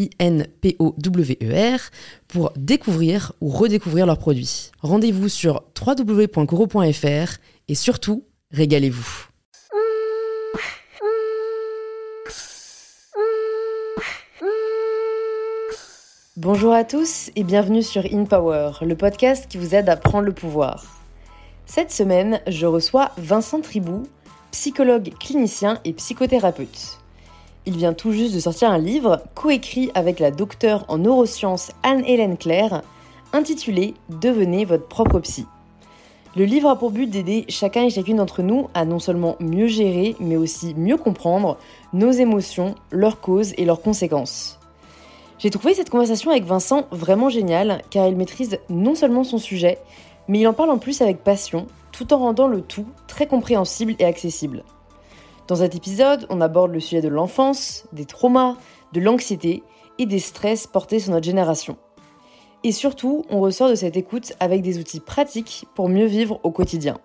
I-N-P-O-W-E-R, pour découvrir ou redécouvrir leurs produits. Rendez-vous sur www.coro.fr et surtout, régalez-vous. Bonjour à tous et bienvenue sur In Power, le podcast qui vous aide à prendre le pouvoir. Cette semaine, je reçois Vincent Tribou, psychologue clinicien et psychothérapeute. Il vient tout juste de sortir un livre coécrit avec la docteure en neurosciences Anne-Hélène Claire, intitulé Devenez votre propre psy. Le livre a pour but d'aider chacun et chacune d'entre nous à non seulement mieux gérer, mais aussi mieux comprendre nos émotions, leurs causes et leurs conséquences. J'ai trouvé cette conversation avec Vincent vraiment géniale, car il maîtrise non seulement son sujet, mais il en parle en plus avec passion, tout en rendant le tout très compréhensible et accessible. Dans cet épisode, on aborde le sujet de l'enfance, des traumas, de l'anxiété et des stress portés sur notre génération. Et surtout, on ressort de cette écoute avec des outils pratiques pour mieux vivre au quotidien.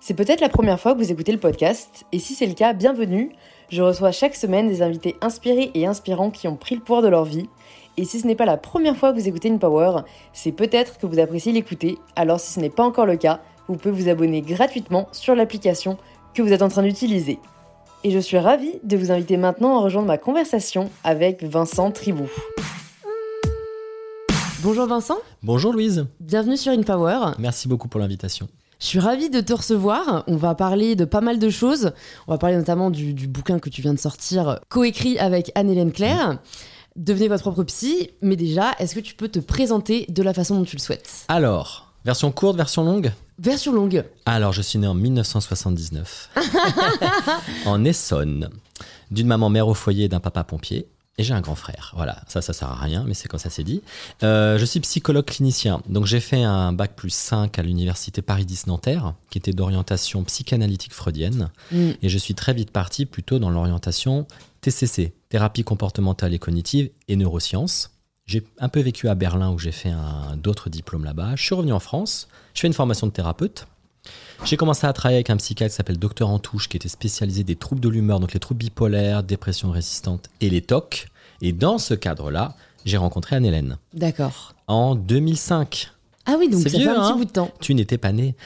C'est peut-être la première fois que vous écoutez le podcast, et si c'est le cas, bienvenue. Je reçois chaque semaine des invités inspirés et inspirants qui ont pris le pouvoir de leur vie. Et si ce n'est pas la première fois que vous écoutez une Power, c'est peut-être que vous appréciez l'écouter. Alors si ce n'est pas encore le cas, vous pouvez vous abonner gratuitement sur l'application que vous êtes en train d'utiliser et je suis ravie de vous inviter maintenant à rejoindre ma conversation avec Vincent Tribou. Bonjour Vincent. Bonjour Louise. Bienvenue sur InPower. Merci beaucoup pour l'invitation. Je suis ravie de te recevoir. On va parler de pas mal de choses. On va parler notamment du, bouquin que tu viens de sortir, coécrit avec Anne-Hélène Claire. Devenez votre propre psy. Mais déjà, est-ce que tu peux te présenter de la façon dont tu le souhaites? Alors, version courte, version longue? Version longue. Alors, je suis né en 1979, en Essonne, d'une maman mère au foyer et d'un papa pompier. Et j'ai un grand frère. Voilà, ça, ça sert à rien, mais c'est comme ça c'est dit. Euh, je suis psychologue clinicien. Donc, j'ai fait un bac plus 5 à l'université Paris 10 Nanterre, qui était d'orientation psychanalytique freudienne. Mm. Et je suis très vite parti plutôt dans l'orientation TCC, thérapie comportementale et cognitive et neurosciences. J'ai un peu vécu à Berlin où j'ai fait d'autres diplômes là-bas. Je suis revenu en France. Je fais une formation de thérapeute. J'ai commencé à travailler avec un psychiatre qui s'appelle Docteur Antouche, qui était spécialisé des troubles de l'humeur, donc les troubles bipolaires, dépression résistante et les TOC. Et dans ce cadre-là, j'ai rencontré Anne-Hélène. D'accord. En 2005. Ah oui, donc ça fait un petit hein. bout de temps. Tu n'étais pas née.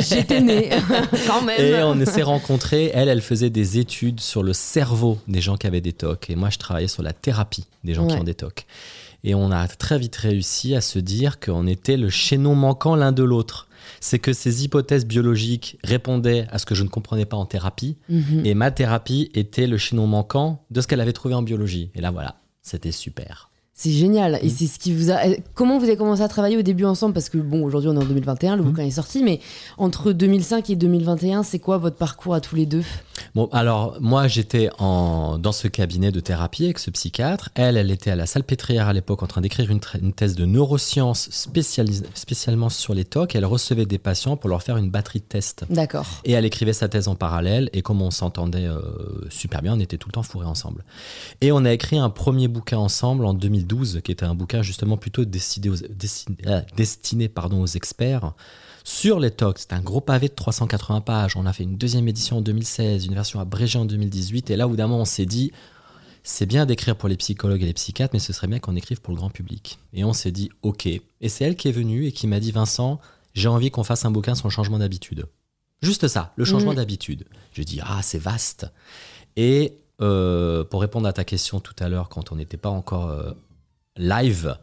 J'étais née, quand même. Et on s'est rencontrés. Elle, elle faisait des études sur le cerveau des gens qui avaient des TOC. Et moi, je travaillais sur la thérapie des gens qui ont des TOC. Et on a très vite réussi à se dire qu'on était le chaînon manquant l'un de l'autre. C'est que ces hypothèses biologiques répondaient à ce que je ne comprenais pas en thérapie, mhm. et ma thérapie était le chaînon manquant de ce qu'elle avait trouvé en biologie. Et là, voilà, c'était super. C'est génial. Et mm. c'est ce qui vous a. Comment vous avez commencé à travailler au début ensemble? Parce que bon, aujourd'hui on est en 2021, le mm. bouquin est sorti, mais entre 2005 et 2021, c'est quoi votre parcours à tous les deux? Bon, alors moi j'étais en... dans ce cabinet de thérapie avec ce psychiatre. Elle, elle était à la Salpêtrière à l'époque en train d'écrire une, une, thèse de neurosciences spécialement sur les TOC. Elle recevait des patients pour leur faire une batterie de tests. D'accord. Et elle écrivait sa thèse en parallèle. Et comme on s'entendait euh, super bien, on était tout le temps fourrés ensemble. Et on a écrit un premier bouquin ensemble en 2012 qui était un bouquin justement plutôt destiné aux, euh, destiné, pardon, aux experts sur les TOC. C'était un gros pavé de 380 pages. On a fait une deuxième édition en 2016, une version abrégée en 2018. Et là, évidemment, on s'est dit, c'est bien d'écrire pour les psychologues et les psychiatres, mais ce serait bien qu'on écrive pour le grand public. Et on s'est dit, ok. Et c'est elle qui est venue et qui m'a dit, Vincent, j'ai envie qu'on fasse un bouquin sur le changement d'habitude. Juste ça, le changement mmh. d'habitude. Je dis, ah, c'est vaste. Et euh, pour répondre à ta question tout à l'heure, quand on n'était pas encore euh, live,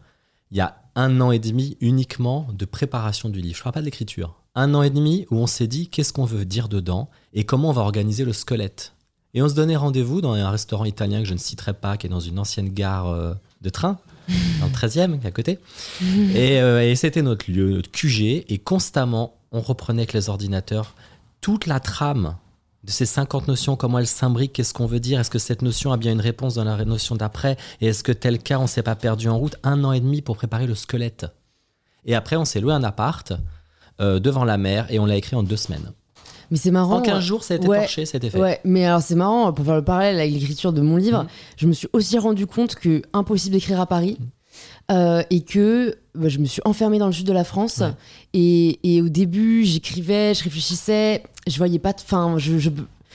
il y a un an et demi uniquement de préparation du livre. Je ne parle pas de l'écriture. Un an et demi où on s'est dit qu'est-ce qu'on veut dire dedans et comment on va organiser le squelette. Et on se donnait rendez-vous dans un restaurant italien que je ne citerai pas, qui est dans une ancienne gare euh, de train, dans le 13e, à côté. Et, euh, et c'était notre lieu, notre QG. Et constamment, on reprenait avec les ordinateurs toute la trame de ces 50 notions, comment elles s'imbriquent, qu'est-ce qu'on veut dire, est-ce que cette notion a bien une réponse dans la notion d'après, et est-ce que tel cas, on s'est pas perdu en route Un an et demi pour préparer le squelette? Et après, on s'est loué un appart euh, devant la mer et on l'a écrit en deux semaines. Mais c'est marrant. En 15 jours, ça a été Ouais. torché, c'était fait. Ouais, mais alors c'est marrant, pour faire le parallèle avec l'écriture de mon livre, Mhm. je me suis aussi rendu compte que impossible d'écrire à Paris. euh, et que bah, je me suis enfermée dans le sud de la France Ouais. et, et au début j'écrivais, je réfléchissais, je voyais pas, enfin je, je,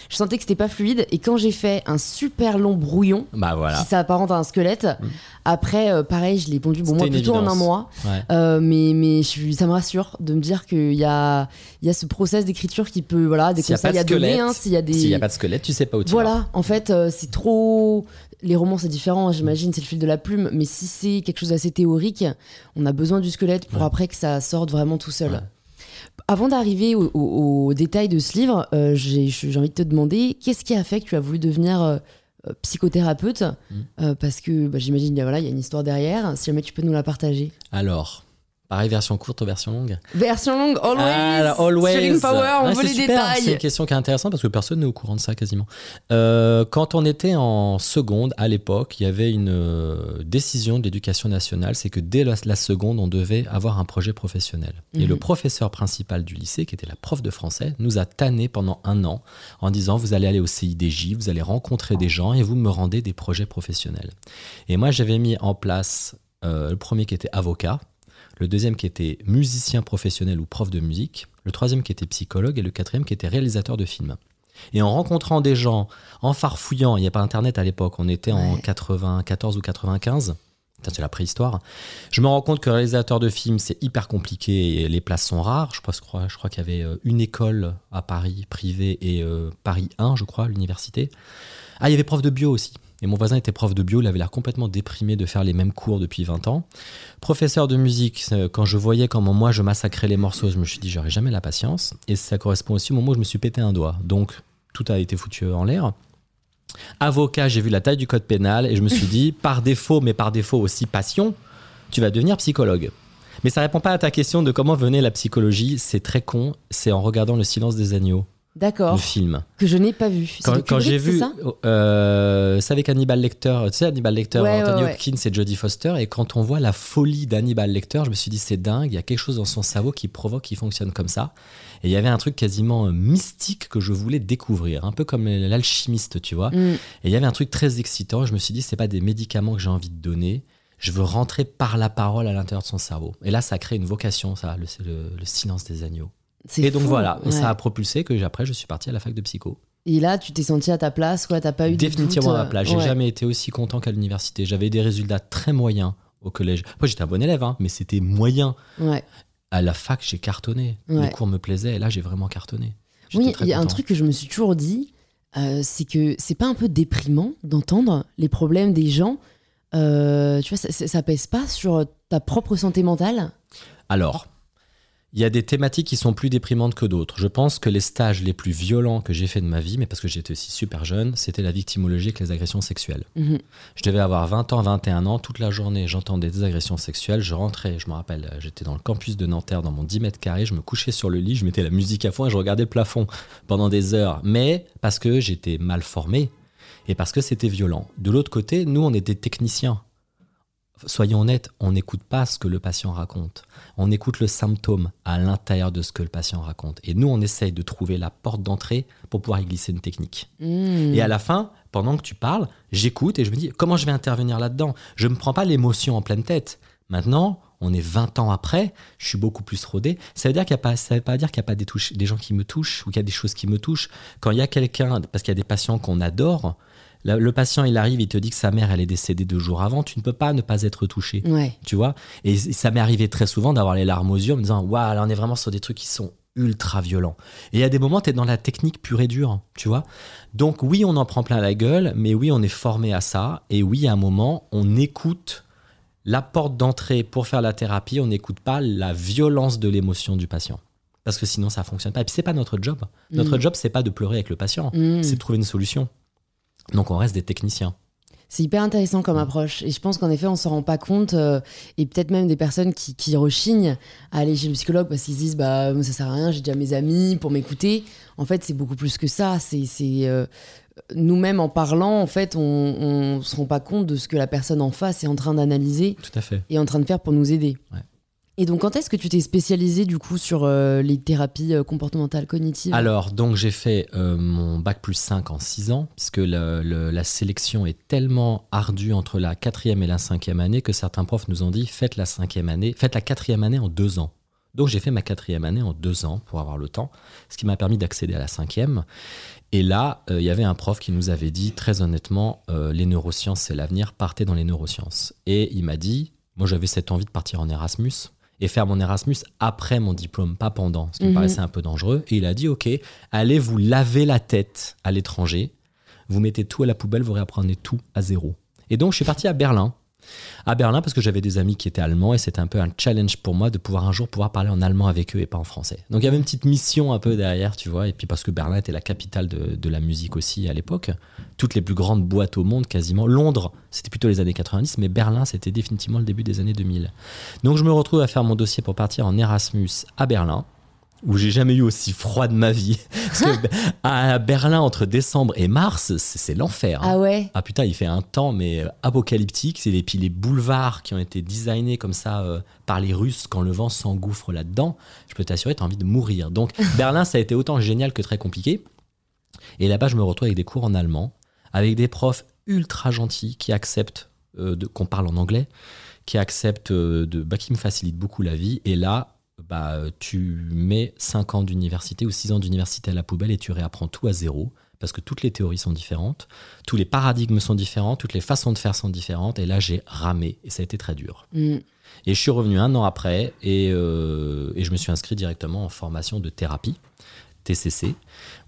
je sentais que c'était pas fluide et quand j'ai fait un super long brouillon Bah voilà. qui s'apparente à un squelette, Mhm. après euh, pareil je l'ai pondu bon moi plutôt en un évidence. mois, Ouais. euh, mais mais je ça me rassure de me dire qu'il y a y a ce process d'écriture qui peut voilà des S'il y a pas conseils de à donner hein, s'il y a des S'il n'y a pas de squelette, tu sais pas où tu vas. voilà, en fait, euh, c'est trop. Les romans, c'est différent, j'imagine, c'est le fil de la plume. Mais si c'est quelque chose d'assez théorique, on a besoin du squelette pour Ouais. après que ça sorte vraiment tout seul. Ouais. Avant d'arriver au, au- au détail de ce livre, euh, j'ai envie de te demander qu'est-ce qui a fait que tu as voulu devenir euh, euh, psychothérapeute? Mm. Euh, Parce que bah, j'imagine, voilà, il y a une histoire derrière. Si jamais tu peux nous la partager. Alors, pareil, version courte ou version longue Version longue, always. Ah, always. Power, on Ouais, veut c'est les super, C'est détails. une question qui est intéressante parce que personne n'est au courant de ça quasiment. Euh, quand on était en seconde, à l'époque, il y avait une euh, décision de l'éducation nationale, c'est que dès la, la seconde, on devait avoir un projet professionnel. Et Mhm. le professeur principal du lycée, qui était la prof de français, nous a tanné pendant un an en disant vous allez aller au CIDJ, vous allez rencontrer des gens et vous me rendez des projets professionnels. Et moi, j'avais mis en place euh, le premier qui était avocat, le deuxième qui était musicien professionnel ou prof de musique, le troisième qui était psychologue et le quatrième qui était réalisateur de films. Et en rencontrant des gens, en farfouillant, il n'y a pas Internet à l'époque, on était en Ouais. 94 ou 95, Putain, c'est la préhistoire, je me rends compte que réalisateur de films, c'est hyper compliqué et les places sont rares. Je crois, je crois qu'il y avait euh, une école à Paris, privée, et euh, Paris 1, je crois, l'université. Ah, il y avait prof de bio aussi. Et mon voisin était prof de bio, il avait l'air complètement déprimé de faire les mêmes cours depuis 20 ans. Professeur de musique, quand je voyais comment moi je massacrais les morceaux, je me suis dit j'aurais jamais la patience. Et ça correspond aussi au moment où je me suis pété un doigt. Donc tout a été foutu en l'air. Avocat, j'ai vu la taille du code pénal et je me suis dit, par défaut, mais par défaut aussi passion, tu vas devenir psychologue. Mais ça répond pas à ta question de comment venait la psychologie. C'est très con. C'est en regardant Le silence des agneaux, D'accord. le film. Que je n'ai pas vu. Quand, j'ai vu, ça euh, c'est avec Hannibal Lecter, tu sais Hannibal Lecter, Ouais, Anthony ouais, ouais. Hopkins et Jodie Foster, et quand on voit la folie d'Hannibal Lecter, je me suis dit c'est dingue, il y a quelque chose dans son cerveau qui provoque, qui fonctionne comme ça. Et il y avait un truc quasiment euh, mystique que je voulais découvrir, un peu comme l'alchimiste, tu vois. Mm. Et il y avait un truc très excitant, je me suis dit c'est pas des médicaments que j'ai envie de donner, je veux rentrer par la parole à l'intérieur de son cerveau. Et là ça crée une vocation, ça, le, le- le silence des agneaux. Et donc fou. voilà, Ouais. ça a propulsé que après je suis parti à la fac de psycho. Et là, tu t'es senti à ta place, quoi. T'as pas eu de Définitivement doute, à ma place. J'ai ouais. jamais été aussi content qu'à l'université. J'avais des résultats très moyens au collège. Moi, j'étais un bon élève, hein, mais c'était moyen. Ouais. À la fac, j'ai cartonné. Les cours me plaisaient, et là, j'ai vraiment cartonné. Oui, il y a un truc que je me suis toujours dit, euh, c'est que c'est pas un peu déprimant d'entendre les problèmes des gens. Euh, tu vois, ça, ça- ça pèse pas sur ta propre santé mentale? Alors, il y a des thématiques qui sont plus déprimantes que d'autres. Je pense que les stages les plus violents que j'ai fait de ma vie, mais parce que j'étais aussi super jeune, c'était la victimologie avec les agressions sexuelles. Mhm. Je devais avoir 20 ans, 21 ans. Toute la journée, j'entendais des agressions sexuelles. Je rentrais, je me rappelle, euh, j'étais dans le campus de Nanterre, dans mon 10 mètres carrés. Je me couchais sur le lit, je mettais la musique à fond et je regardais le plafond pendant des heures. Mais parce que j'étais mal formé et parce que c'était violent. De l'autre côté, nous, on était techniciens. Soyons honnêtes, on n'écoute pas ce que le patient raconte. On écoute le symptôme à l'intérieur de ce que le patient raconte. Et nous, on essaye de trouver la porte d'entrée pour pouvoir y glisser une technique. Mm. Et à la fin, pendant que tu parles, j'écoute et je me dis comment je vais intervenir là-dedans? Je ne me prends pas l'émotion en pleine tête. Maintenant, on est 20 ans après, je suis beaucoup plus rodé. Ça veut dire qu'il y a pas, ça veut pas dire qu'il n'y a pas des, touches- des gens qui me touchent ou qu'il y a des choses qui me touchent. Quand il y a quelqu'un, parce qu'il y a des patients qu'on adore, la- le patient il arrive, il te dit que sa mère elle est décédée deux jours avant, tu ne peux pas ne pas être touché Ouais. tu vois? Et ça m'est arrivé très souvent d'avoir les larmes aux yeux en me disant, waouh, là on est vraiment sur des trucs qui sont ultra violents. Et il y a des moments, tu es dans la technique pure et dure, tu vois? Donc oui, on en prend plein la gueule, mais oui, on est formé à ça. Et oui, à un moment, on écoute la porte d'entrée pour faire la thérapie, on n'écoute pas la violence de l'émotion du patient. Parce que sinon, ça fonctionne pas. Et puis, c'est pas notre job. Notre Mm. job, c'est pas de pleurer avec le patient, Mm. c'est de trouver une solution. Donc, on reste des techniciens. C'est hyper intéressant comme approche. Et je pense qu'en effet, on s'en rend pas compte. euh, et peut-être même des personnes qui, qui rechignent à aller chez le psychologue parce qu'ils se disent bah, ça sert à rien, j'ai déjà mes amis pour m'écouter. En fait, c'est beaucoup plus que ça. C'est. c'est, euh, nous-mêmes, en parlant, en fait, on, on se rend pas compte de ce que la personne en face est en train d'analyser Tout à fait. et en train de faire pour nous aider. Ouais. Et donc, quand est-ce que tu t'es spécialisé du coup sur euh, les thérapies euh, comportementales cognitives? Alors, donc, j'ai fait euh, mon bac plus 5 en 6 ans, puisque la sélection est tellement ardue entre la quatrième et la cinquième année que certains profs nous ont dit faites la cinquième année, faites la quatrième année en deux ans. Donc, j'ai fait ma quatrième année en deux ans pour avoir le temps, ce qui m'a permis d'accéder à la cinquième. Et là, il y avait un prof qui nous avait dit très honnêtement les neurosciences, c'est l'avenir, partez dans les neurosciences. Et il m'a dit moi, j'avais cette envie de partir en Erasmus et faire mon Erasmus après mon diplôme, pas pendant, ce qui me Mhm. paraissait un peu dangereux. Et il a dit, OK, allez vous laver la tête à l'étranger, vous mettez tout à la poubelle, vous réapprenez tout à zéro. Et donc, je suis parti à Berlin. À Berlin, parce que j'avais des amis qui étaient allemands et c'était un peu un challenge pour moi de pouvoir un jour pouvoir parler en allemand avec eux et pas en français. Donc il y avait une petite mission un peu derrière, tu vois, et puis parce que Berlin était la capitale de, de la musique aussi à l'époque. Toutes les plus grandes boîtes au monde quasiment. Londres, c'était plutôt les années 90, mais Berlin, c'était définitivement le début des années 2000. Donc je me retrouve à faire mon dossier pour partir en Erasmus à Berlin où j'ai jamais eu aussi froid de ma vie. Parce que à Berlin, entre décembre et mars, c'est l'enfer. hein. Ah ouais Ah putain, il fait un temps mais euh, apocalyptique. C'est et puis les boulevards qui ont été designés comme ça euh, par les Russes quand le vent s'engouffre là-dedans. Je peux t'assurer, t'as envie de mourir. Donc Berlin, ça a été autant génial que très compliqué. Et là-bas, je me retrouve avec des cours en allemand, avec des profs ultra gentils qui acceptent euh, qu'on parle en anglais, qui acceptent de, bah, qui me facilitent beaucoup la vie. Et là, bah, tu mets 5 ans d'université ou 6 ans d'université à la poubelle et tu réapprends tout à zéro parce que toutes les théories sont différentes, tous les paradigmes sont différents, toutes les façons de faire sont différentes. Et là, j'ai ramé et ça a été très dur. Mm. Et je suis revenu un an après et, euh, et je me suis inscrit directement en formation de thérapie, TCC,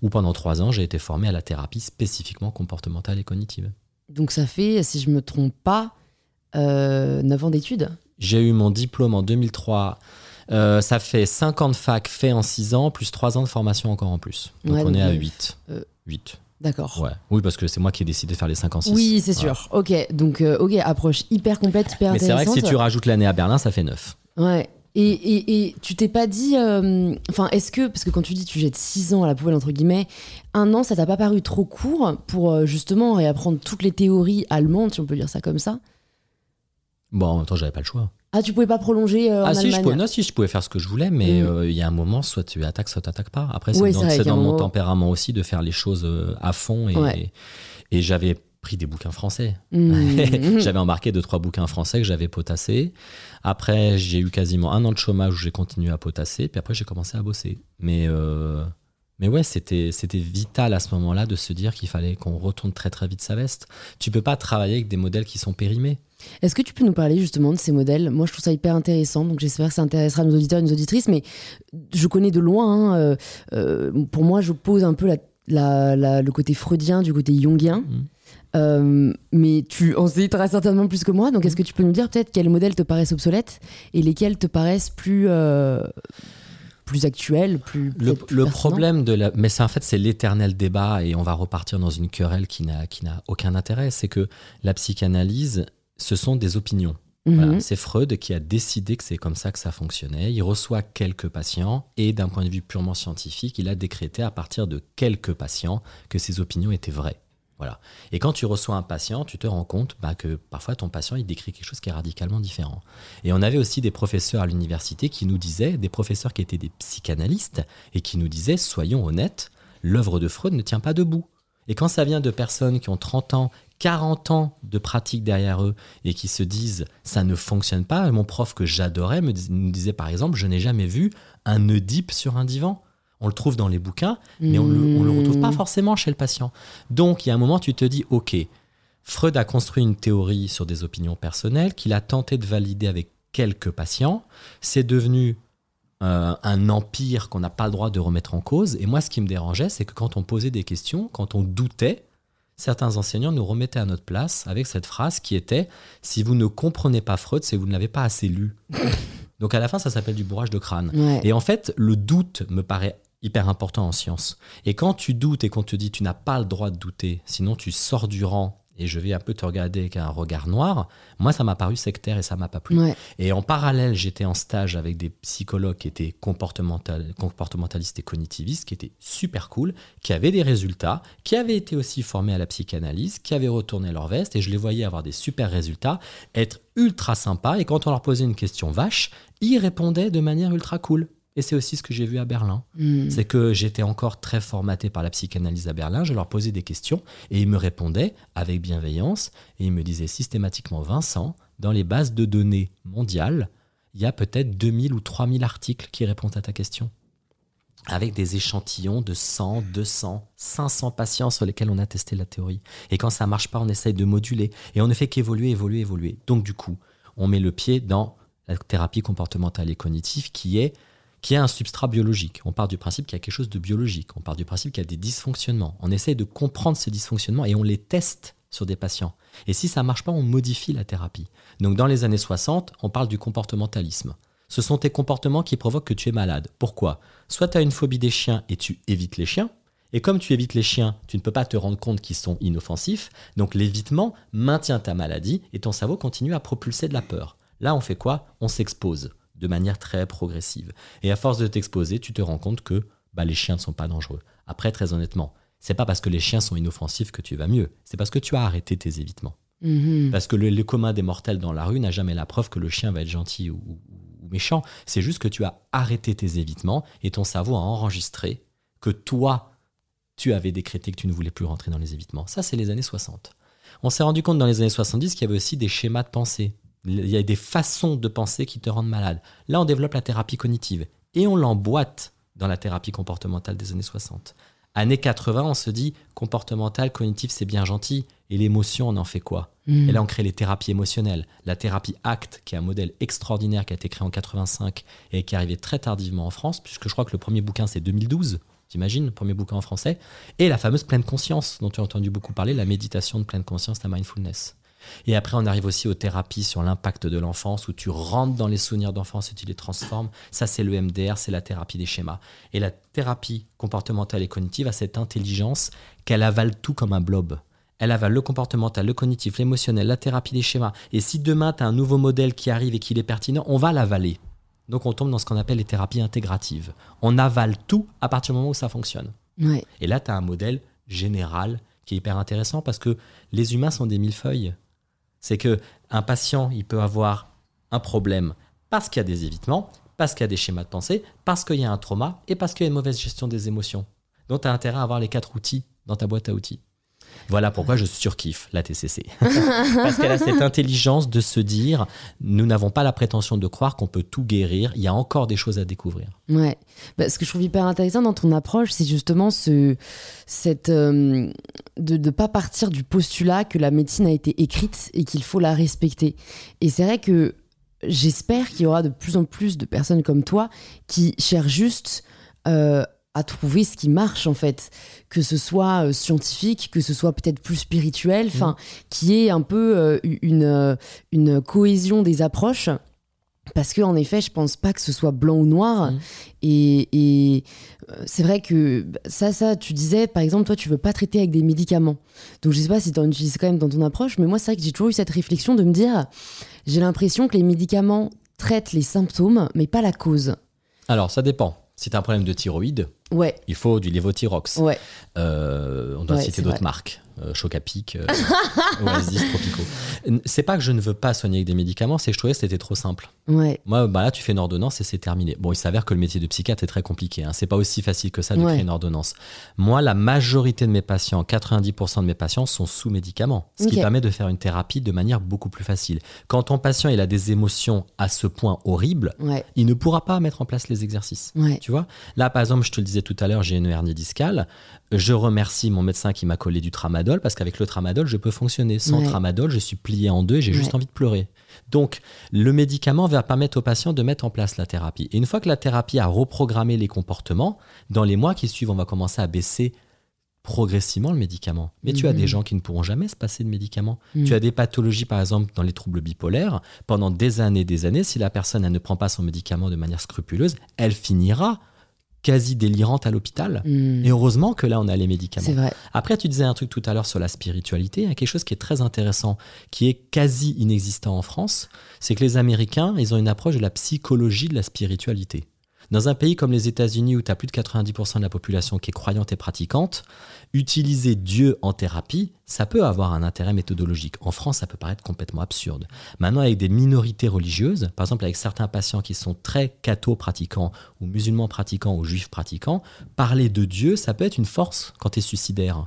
où pendant trois ans, j'ai été formé à la thérapie spécifiquement comportementale et cognitive. Donc ça fait, si je me trompe pas, euh, 9 ans d'études. J'ai eu mon diplôme en 2003. Euh, ça fait 5 ans de fac fait en 6 ans, plus 3 ans de formation encore en plus. Donc Ouais, on donc est à neuf. 8. Euh, 8. D'accord. Ouais. Oui, parce que c'est moi qui ai décidé de faire les 5 en 6. Oui, c'est sûr. Ok, donc euh, ok, approche hyper complète, hyper Mais c'est vrai que si tu rajoutes l'année à Berlin, ça fait 9. Ouais. Et, et, et tu t'es pas dit, euh, enfin, est-ce que, parce que quand tu dis tu jettes 6 ans à la poubelle, entre guillemets, un an, ça t'a pas paru trop court pour justement réapprendre toutes les théories allemandes, si on peut dire ça comme ça? Bon, en même temps, j'avais pas le choix. Ah, tu pouvais pas prolonger euh, en Ah si je, pouvais, non, si, je pouvais faire ce que je voulais, mais Mm. euh, il y a un moment, soit tu attaques, soit tu attaques pas. Après, c'est dans, vrai mon moment- tempérament aussi de faire les choses euh, à fond. Et, Ouais. et j'avais pris des bouquins français. Mmh. j'avais embarqué deux, trois bouquins français que j'avais potassés. Après, j'ai eu quasiment un an de chômage où j'ai continué à potasser. Puis après, j'ai commencé à bosser. Mais, euh, mais ouais, c'était, c'était vital à ce moment-là de se dire qu'il fallait qu'on retourne très très vite sa veste. Tu peux pas travailler avec des modèles qui sont périmés. Est-ce que tu peux nous parler justement de ces modèles? Moi, je trouve ça hyper intéressant, donc j'espère que ça intéressera nos auditeurs et nos auditrices, mais je connais de loin. hein, euh, euh, pour moi, je pose un peu la- la- la- le côté freudien du côté jungien. Mhm. Euh, mais tu en sais très certainement plus que moi, donc est-ce que tu peux nous dire peut-être quels modèles te paraissent obsolètes et lesquels te paraissent plus, plus actuels, plus. Le, plus le problème de la. Mais c'est en fait, c'est l'éternel débat et on va repartir dans une querelle qui n'a, qui n'a aucun intérêt. C'est que la psychanalyse, ce sont des opinions. Mhm. Voilà, c'est Freud qui a décidé que c'est comme ça que ça fonctionnait. Il reçoit quelques patients et d'un point de vue purement scientifique, il a décrété à partir de quelques patients que ses opinions étaient vraies. Voilà. Et quand tu reçois un patient, tu te rends compte bah, que parfois ton patient il décrit quelque chose qui est radicalement différent. Et on avait aussi des professeurs à l'université qui nous disaient, des professeurs qui étaient des psychanalystes et qui nous disaient, soyons honnêtes, l'œuvre de Freud ne tient pas debout. Et quand ça vient de personnes qui ont 30 ans, 40 ans de pratique derrière eux et qui se disent ça ne fonctionne pas, mon prof que j'adorais me dis- nous disait par exemple je n'ai jamais vu un Oedipe sur un divan. On le trouve dans les bouquins, mais on ne le retrouve pas Mhm. forcément chez le patient. Donc il y a un moment tu te dis ok, Freud a construit une théorie sur des opinions personnelles qu'il a tenté de valider avec quelques patients. C'est devenu euh, un empire qu'on n'a pas le droit de remettre en cause. Et moi, ce qui me dérangeait, c'est que quand on posait des questions, quand on doutait, certains enseignants nous remettaient à notre place avec cette phrase qui était Si vous ne comprenez pas Freud, c'est que vous ne l'avez pas assez lu. Donc à la fin, ça s'appelle du bourrage de crâne. Ouais. Et en fait, le doute me paraît hyper important en science. Et quand tu doutes et qu'on te dit tu n'as pas le droit de douter, sinon tu sors du rang et je vais un peu te regarder avec un regard noir, moi ça m'a paru sectaire et ça m'a pas plu. Ouais. Et en parallèle, j'étais en stage avec des psychologues qui étaient comportemental- comportementalistes et cognitivistes, qui étaient super cool, qui avaient des résultats, qui avaient été aussi formés à la psychanalyse, qui avaient retourné leur veste, et je les voyais avoir des super résultats, être ultra sympas, et quand on leur posait une question vache, ils répondaient de manière ultra cool. Et c'est aussi ce que j'ai vu à Berlin. Mm. C'est que j'étais encore très formaté par la psychanalyse à Berlin. Je leur posais des questions et ils me répondaient avec bienveillance. Et ils me disaient systématiquement Vincent, dans les bases de données mondiales, il y a peut-être 2000 ou 3000 articles qui répondent à ta question. Avec des échantillons de 100, 200, 500 patients sur lesquels on a testé la théorie. Et quand ça marche pas, on essaye de moduler. Et on ne fait qu'évoluer, évoluer, évoluer. Donc, du coup, on met le pied dans la thérapie comportementale et cognitive qui est qui est un substrat biologique. On part du principe qu'il y a quelque chose de biologique. On part du principe qu'il y a des dysfonctionnements. On essaye de comprendre ces dysfonctionnements et on les teste sur des patients. Et si ça ne marche pas, on modifie la thérapie. Donc dans les années 60, on parle du comportementalisme. Ce sont tes comportements qui provoquent que tu es malade. Pourquoi? Soit tu as une phobie des chiens et tu évites les chiens. Et comme tu évites les chiens, tu ne peux pas te rendre compte qu'ils sont inoffensifs. Donc l'évitement maintient ta maladie et ton cerveau continue à propulser de la peur. Là, on fait quoi? On s'expose de manière très progressive. Et à force de t'exposer, tu te rends compte que bah, les chiens ne sont pas dangereux. Après, très honnêtement, c'est pas parce que les chiens sont inoffensifs que tu vas mieux. C'est parce que tu as arrêté tes évitements. Mhm. Parce que le, le commun des mortels dans la rue n'a jamais la preuve que le chien va être gentil ou, ou- ou méchant. C'est juste que tu as arrêté tes évitements et ton cerveau a enregistré que toi, tu avais décrété que tu ne voulais plus rentrer dans les évitements. Ça, c'est les années 60. On s'est rendu compte dans les années 70 qu'il y avait aussi des schémas de pensée. Il y a des façons de penser qui te rendent malade. Là, on développe la thérapie cognitive et on l'emboîte dans la thérapie comportementale des années 60. Années 80, on se dit comportemental, cognitif, c'est bien gentil. Et l'émotion, on en fait quoi? Mm. et là, on crée les thérapies émotionnelles. La thérapie ACT, qui est un modèle extraordinaire qui a été créé en 85 et qui est arrivé très tardivement en France, puisque je crois que le premier bouquin, c'est 2012. T'imagines, le premier bouquin en français. Et la fameuse pleine conscience, dont tu as entendu beaucoup parler, la méditation de pleine conscience, la mindfulness. Et après, on arrive aussi aux thérapies sur l'impact de l'enfance, où tu rentres dans les souvenirs d'enfance et tu les transformes. Ça, c'est le MDR, c'est la thérapie des schémas. Et la thérapie comportementale et cognitive a cette intelligence qu'elle avale tout comme un blob. Elle avale le comportemental, le cognitif, l'émotionnel, la thérapie des schémas. Et si demain, tu as un nouveau modèle qui arrive et qu'il est pertinent, on va l'avaler. Donc on tombe dans ce qu'on appelle les thérapies intégratives. On avale tout à partir du moment où ça fonctionne. Ouais. Et là, tu as un modèle général qui est hyper intéressant parce que les humains sont des millefeuilles. C'est que un patient, il peut avoir un problème parce qu'il y a des évitements, parce qu'il y a des schémas de pensée, parce qu'il y a un trauma et parce qu'il y a une mauvaise gestion des émotions. Donc tu as intérêt à avoir les quatre outils dans ta boîte à outils. Voilà pourquoi je surkiffe la TCC. Parce qu'elle a cette intelligence de se dire, nous n'avons pas la prétention de croire qu'on peut tout guérir, il y a encore des choses à découvrir. Ouais. Bah, ce que je trouve hyper intéressant dans ton approche, c'est justement ce, cette, euh, de ne pas partir du postulat que la médecine a été écrite et qu'il faut la respecter. Et c'est vrai que j'espère qu'il y aura de plus en plus de personnes comme toi qui cherchent juste euh, à trouver ce qui marche en fait, que ce soit euh, scientifique, que ce soit peut-être plus spirituel, enfin, qui est un peu euh, une, euh, une cohésion des approches. Parce que en effet, je pense pas que ce soit blanc ou noir. Mhm. Et, et, c'est vrai que ça, ça, tu disais, par exemple, toi, tu veux pas traiter avec des médicaments. Donc je sais pas si tu en utilises quand même dans ton approche, mais moi, c'est vrai que j'ai toujours eu cette réflexion de me dire, j'ai l'impression que les médicaments traitent les symptômes, mais pas la cause. Alors, ça dépend. Si tu as un problème de thyroïde, Ouais, il faut du lévothyrox. ouais, Euh, on doit Ouais, citer d'autres marques. Euh, Choc à pic, euh, Oasis, Tropico. C'est pas que je ne veux pas soigner avec des médicaments, c'est que je trouvais que c'était trop simple. ouais. Moi, bah là, tu fais une ordonnance et c'est terminé. Bon, il s'avère que le métier de psychiatre est très compliqué. Hein. C'est pas aussi facile que ça de Ouais. créer une ordonnance. Moi, la majorité de mes patients, 90% de mes patients, sont sous médicaments. Ce qui permet de faire une thérapie de manière beaucoup plus facile. Quand ton patient il a des émotions à ce point horribles, Ouais, il ne pourra pas mettre en place les exercices. ouais, Tu vois Là, par exemple, je te le disais tout à l'heure, j'ai une hernie discale. Je remercie mon médecin qui m'a collé du tramadol parce qu'avec le tramadol, je peux fonctionner. Sans Ouais. tramadol, je suis plié en deux et j'ai juste envie de pleurer. Donc, le médicament va permettre au patient de mettre en place la thérapie. Et une fois que la thérapie a reprogrammé les comportements, dans les mois qui suivent, on va commencer à baisser progressivement le médicament. Mais tu as Mhm. des gens qui ne pourront jamais se passer de médicaments. Mhm. Tu as des pathologies, par exemple, dans les troubles bipolaires. Pendant des années et des années, si la personne elle ne prend pas son médicament de manière scrupuleuse, elle finira quasi délirante à l'hôpital. Mm. Et heureusement que là, on a les médicaments. C'est vrai. Après, tu disais un truc tout à l'heure sur la spiritualité. Il y a quelque chose qui est très intéressant, qui est quasi inexistant en France. C'est que les Américains, ils ont une approche de la psychologie de la spiritualité. Dans un pays comme les États-Unis, où tu as plus de 90% de la population qui est croyante et pratiquante, utiliser Dieu en thérapie, ça peut avoir un intérêt méthodologique. En France, ça peut paraître complètement absurde. Maintenant, avec des minorités religieuses, par exemple avec certains patients qui sont très catho pratiquants, ou musulmans pratiquants, ou juifs pratiquants, parler de Dieu, ça peut être une force quand tu es suicidaire.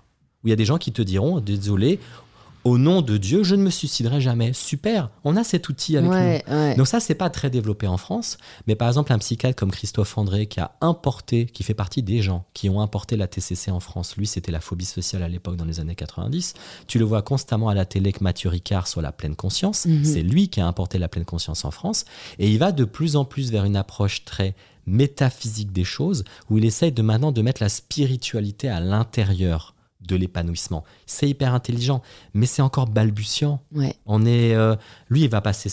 Où il y a des gens qui te diront, désolé, au nom de Dieu, je ne me suiciderai jamais. Super, on a cet outil avec nous. Ouais. Donc ça, c'est pas très développé en France, mais par exemple un psychiatre comme Christophe André qui a importé, qui fait partie des gens qui ont importé la TCC en France. Lui, c'était la phobie sociale à l'époque dans les années 90. Tu le vois constamment à la télé que Mathieu Ricard sur la pleine conscience. Mhm. C'est lui qui a importé la pleine conscience en France, et il va de plus en plus vers une approche très métaphysique des choses, où il essaye de maintenant de mettre la spiritualité à l'intérieur de l'épanouissement. C'est hyper intelligent, mais c'est encore balbutiant. Ouais. On est, euh, lui, il va passer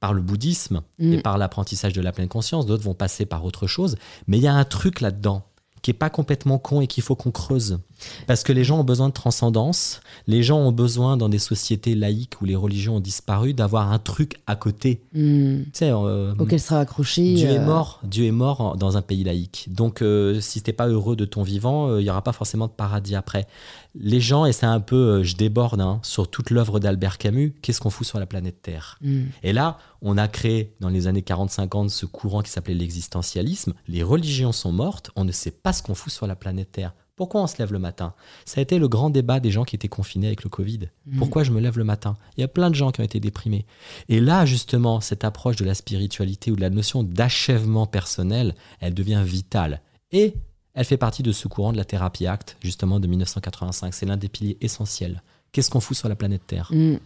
par le bouddhisme Mm. et par l'apprentissage de la pleine conscience. D'autres vont passer par autre chose. Mais il y a un truc là-dedans qui est pas complètement con et qu'il faut qu'on creuse. Parce que les gens ont besoin de transcendance. Les gens ont besoin, dans des sociétés laïques où les religions ont disparu, d'avoir un truc à côté. Mm. Tu sais, euh, Auquel sera accroché. Dieu est euh, mort, Dieu est mort dans un pays laïque. Donc, euh, si t'es pas heureux de ton vivant, euh, il y aura pas forcément de paradis après. Les gens, et c'est un peu, euh, je déborde hein, sur toute l'œuvre d'Albert Camus. Qu'est-ce qu'on fout sur la planète Terre mm. Et là, on a créé dans les années 40-50 ce courant qui s'appelait l'existentialisme. Les religions sont mortes, on ne sait pas ce qu'on fout sur la planète Terre. Pourquoi on se lève le matin? Ça a été le grand débat des gens qui étaient confinés avec le Covid. Mm. Pourquoi je me lève le matin? Il y a plein de gens qui ont été déprimés. Et là, justement, cette approche de la spiritualité ou de la notion d'achèvement personnel, elle devient vitale. Et elle fait partie de ce courant de la thérapie acte, justement, de 1985. C'est l'un des piliers essentiels. Qu'est-ce qu'on fout sur la planète Terre? Mm.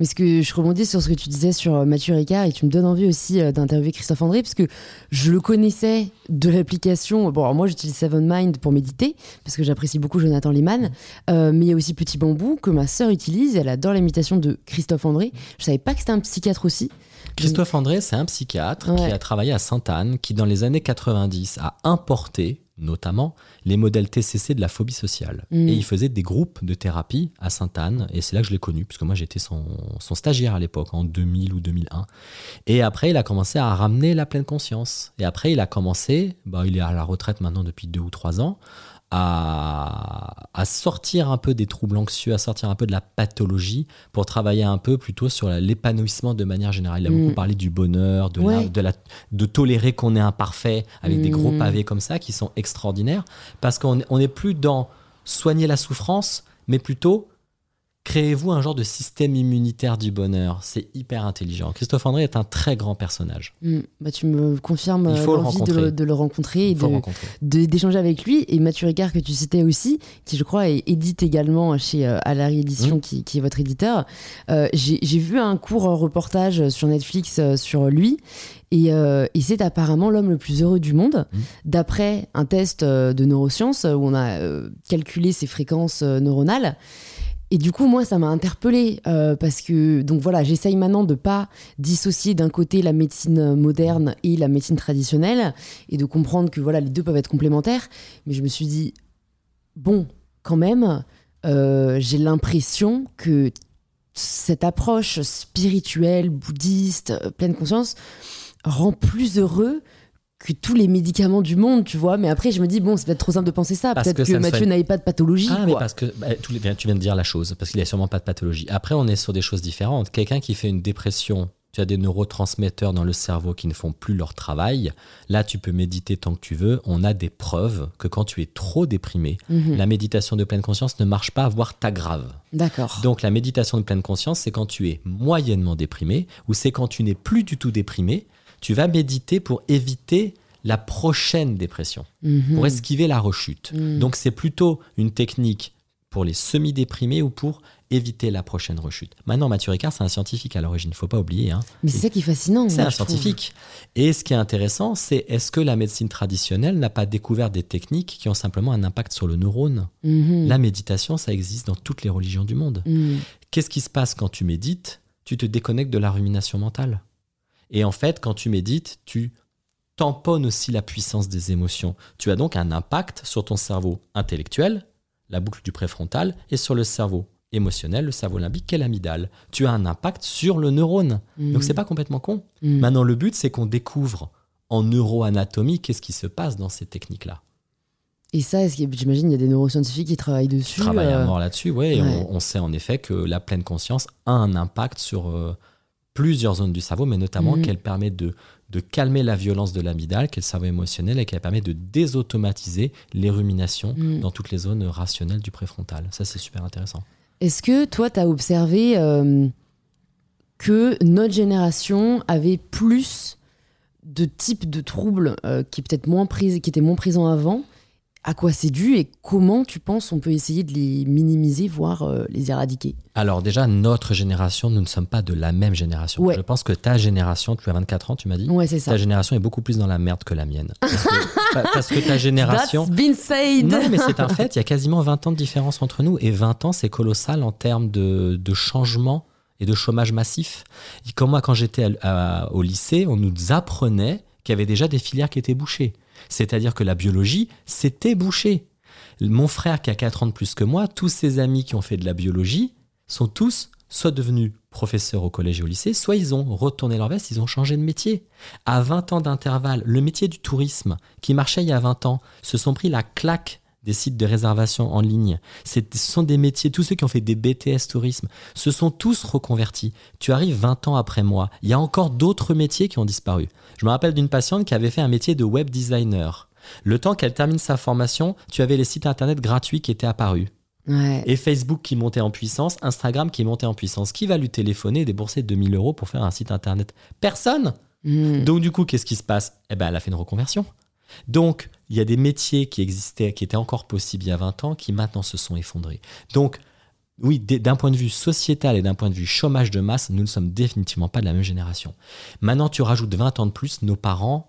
Mais ce que je rebondis sur ce que tu disais sur euh, Mathieu Ricard et tu me donnes envie aussi euh, d'interviewer Christophe André parce que je le connaissais de l'application. Bon, alors moi j'utilise Seven Mind pour méditer parce que j'apprécie beaucoup Jonathan Lehman, Euh, mais il y a aussi Petit Bambou que ma sœur utilise. Elle adore l'imitation de Christophe André. Je savais pas que c'était un psychiatre aussi. Christophe André, c'est un psychiatre Ouais. qui a travaillé à Sainte-Anne, qui dans les années 90 a importé notamment les modèles TCC de la phobie sociale. Mm. Et il faisait des groupes de thérapie à Sainte-Anne, et c'est là que je l'ai connu, puisque moi j'étais son, son stagiaire à l'époque, en 2000 ou 2001. Et après, il a commencé à ramener la pleine conscience. Et après, il a commencé, bah, il est à la retraite maintenant depuis deux ou trois ans, à, à sortir un peu des troubles anxieux, à sortir un peu de la pathologie pour travailler un peu plutôt sur l'épanouissement de manière générale. Il a Mm. beaucoup parlé du bonheur, de, la- de, la, de tolérer qu'on est imparfait avec des gros Mm. pavés comme ça qui sont extraordinaires parce qu'on n'est on n'est plus dans soigner la souffrance, mais plutôt créez-vous un genre de système immunitaire du bonheur? C'est hyper intelligent. Christophe André est un très grand personnage. Mm. Bah, tu me confirmes euh, l'envie de, de le rencontrer et Il de- d'échanger avec lui et Mathieu Ricard que tu citais aussi qui je crois est- édite également chez euh, Alary Édition qui, qui est votre éditeur Euh, j'ai, vu un court reportage sur Netflix euh, sur lui et, euh, et c'est apparemment l'homme le plus heureux du monde Mm. d'après un test de neurosciences où on a calculé ses fréquences neuronales et du coup, moi, ça m'a interpellée euh, parce que, donc voilà, j'essaye maintenant de pas dissocier d'un côté la médecine moderne et la médecine traditionnelle et de comprendre que voilà, les deux peuvent être complémentaires. Mais je me suis dit, bon, quand même, euh, j'ai l'impression que cette approche spirituelle, bouddhiste, euh, pleine conscience, rend plus heureux que tous les médicaments du monde, tu vois. Mais après, je me dis, bon, c'est peut-être trop simple de penser ça. Peut-être que que, ça ne Mathieu n'avait pas de pathologie. Ah, mais parce que bah, tu viens de dire la chose, parce qu'il n'y a sûrement pas de pathologie. Après, on est sur des choses différentes. Quelqu'un qui fait une dépression, tu as des neurotransmetteurs dans le cerveau qui ne font plus leur travail. Là, tu peux méditer tant que tu veux. On a des preuves que quand tu es trop déprimé, Mhm. la méditation de pleine conscience ne marche pas, voire t'aggrave. D'accord. Donc la méditation de pleine conscience, c'est quand tu es moyennement déprimé ou c'est quand tu n'es plus du tout déprimé, tu vas méditer pour éviter la prochaine dépression, Mhm. pour esquiver la rechute. Mhm. Donc c'est plutôt une technique pour les semi-déprimés ou pour éviter la prochaine rechute. Maintenant, Mathieu Ricard, c'est un scientifique à l'origine, il faut pas oublier. Hein. Mais c'est ça qui est fascinant. C'est un trouve. scientifique. Et ce qui est intéressant, c'est est-ce que la médecine traditionnelle n'a pas découvert des techniques qui ont simplement un impact sur le neurone? Mhm. La méditation, ça existe dans toutes les religions du monde. Qu'est-ce qui se passe quand tu médites? Tu te déconnectes de la rumination mentale. Et en fait, quand tu médites, tu tamponnes aussi la puissance des émotions. Tu as donc un impact sur ton cerveau intellectuel, la boucle du préfrontal, et sur le cerveau émotionnel, le cerveau limbique, qui est l'amygdale. Tu as un impact sur le neurone. Mhm. Donc c'est pas complètement con. Mhm. Maintenant, le but, c'est qu'on découvre en neuroanatomie qu'est-ce qui se passe dans ces techniques-là. Et ça, j'imagine il y a des neuroscientifiques qui travaillent dessus Je travaille à euh, mort là-dessus, et ouais. on, on sait en effet que la pleine conscience a un impact sur euh, plusieurs zones du cerveau, mais notamment Mhm. qu'elle permet de, de calmer la violence de l'amygdale, qui est le cerveau émotionnel, et qu'elle permet de désautomatiser les ruminations Mhm. dans toutes les zones rationnelles du préfrontal. Ça, c'est super intéressant. Est-ce que toi, tu as observé euh, que notre génération avait plus de types de troubles euh, qui, peut-être moins pris- qui étaient moins présents avant À quoi c'est dû et comment tu penses on peut essayer de les minimiser, voire euh, les éradiquer? Alors déjà, notre génération, nous ne sommes pas de la même génération. Ouais. Je pense que ta génération, tu as 24 ans, tu m'as dit Ouais, c'est ça. Ta génération est beaucoup plus dans la merde que la mienne. Parce que, pa- parce que ta génération... That's been said Non, mais c'est un fait. Il y a quasiment 20 ans de différence entre nous. Et 20 ans, c'est colossal en termes de, de changement et de chômage massif. Et comme moi, quand j'étais au lycée, on nous apprenait qu'il y avait déjà des filières qui étaient bouchées. C'est-à-dire que la biologie, c'était bouché. Mon frère, qui a 4 ans de plus que moi, tous ses amis qui ont fait de la biologie sont tous soit devenus professeurs au collège et au lycée, soit ils ont retourné leur veste, ils ont changé de métier. À 20 ans d'intervalle, le métier du tourisme, qui marchait il y a 20 ans, se sont pris la claque des sites de réservation en ligne. Ce sont des métiers, tous ceux qui ont fait des BTS tourisme, se sont tous reconvertis. Tu arrives 20 ans après moi, il y a encore d'autres métiers qui ont disparu. Je me rappelle d'une patiente qui avait fait un métier de web designer. Le temps qu'elle termine sa formation, tu avais les sites internet gratuits qui étaient apparus. Ouais. Et Facebook qui montait en puissance, Instagram qui montait en puissance. Qui va lui téléphoner et débourser 2000 euros pour faire un site internet? Personne Mhm. donc du coup, qu'est-ce qui se passe? Eh ben, elle a fait une reconversion. Donc, il y a des métiers qui existaient, qui étaient encore possibles il y a 20 ans, qui maintenant se sont effondrés. Donc, oui, d'un point de vue sociétal et d'un point de vue chômage de masse, nous ne sommes définitivement pas de la même génération. Maintenant, tu rajoutes 20 ans de plus, nos parents,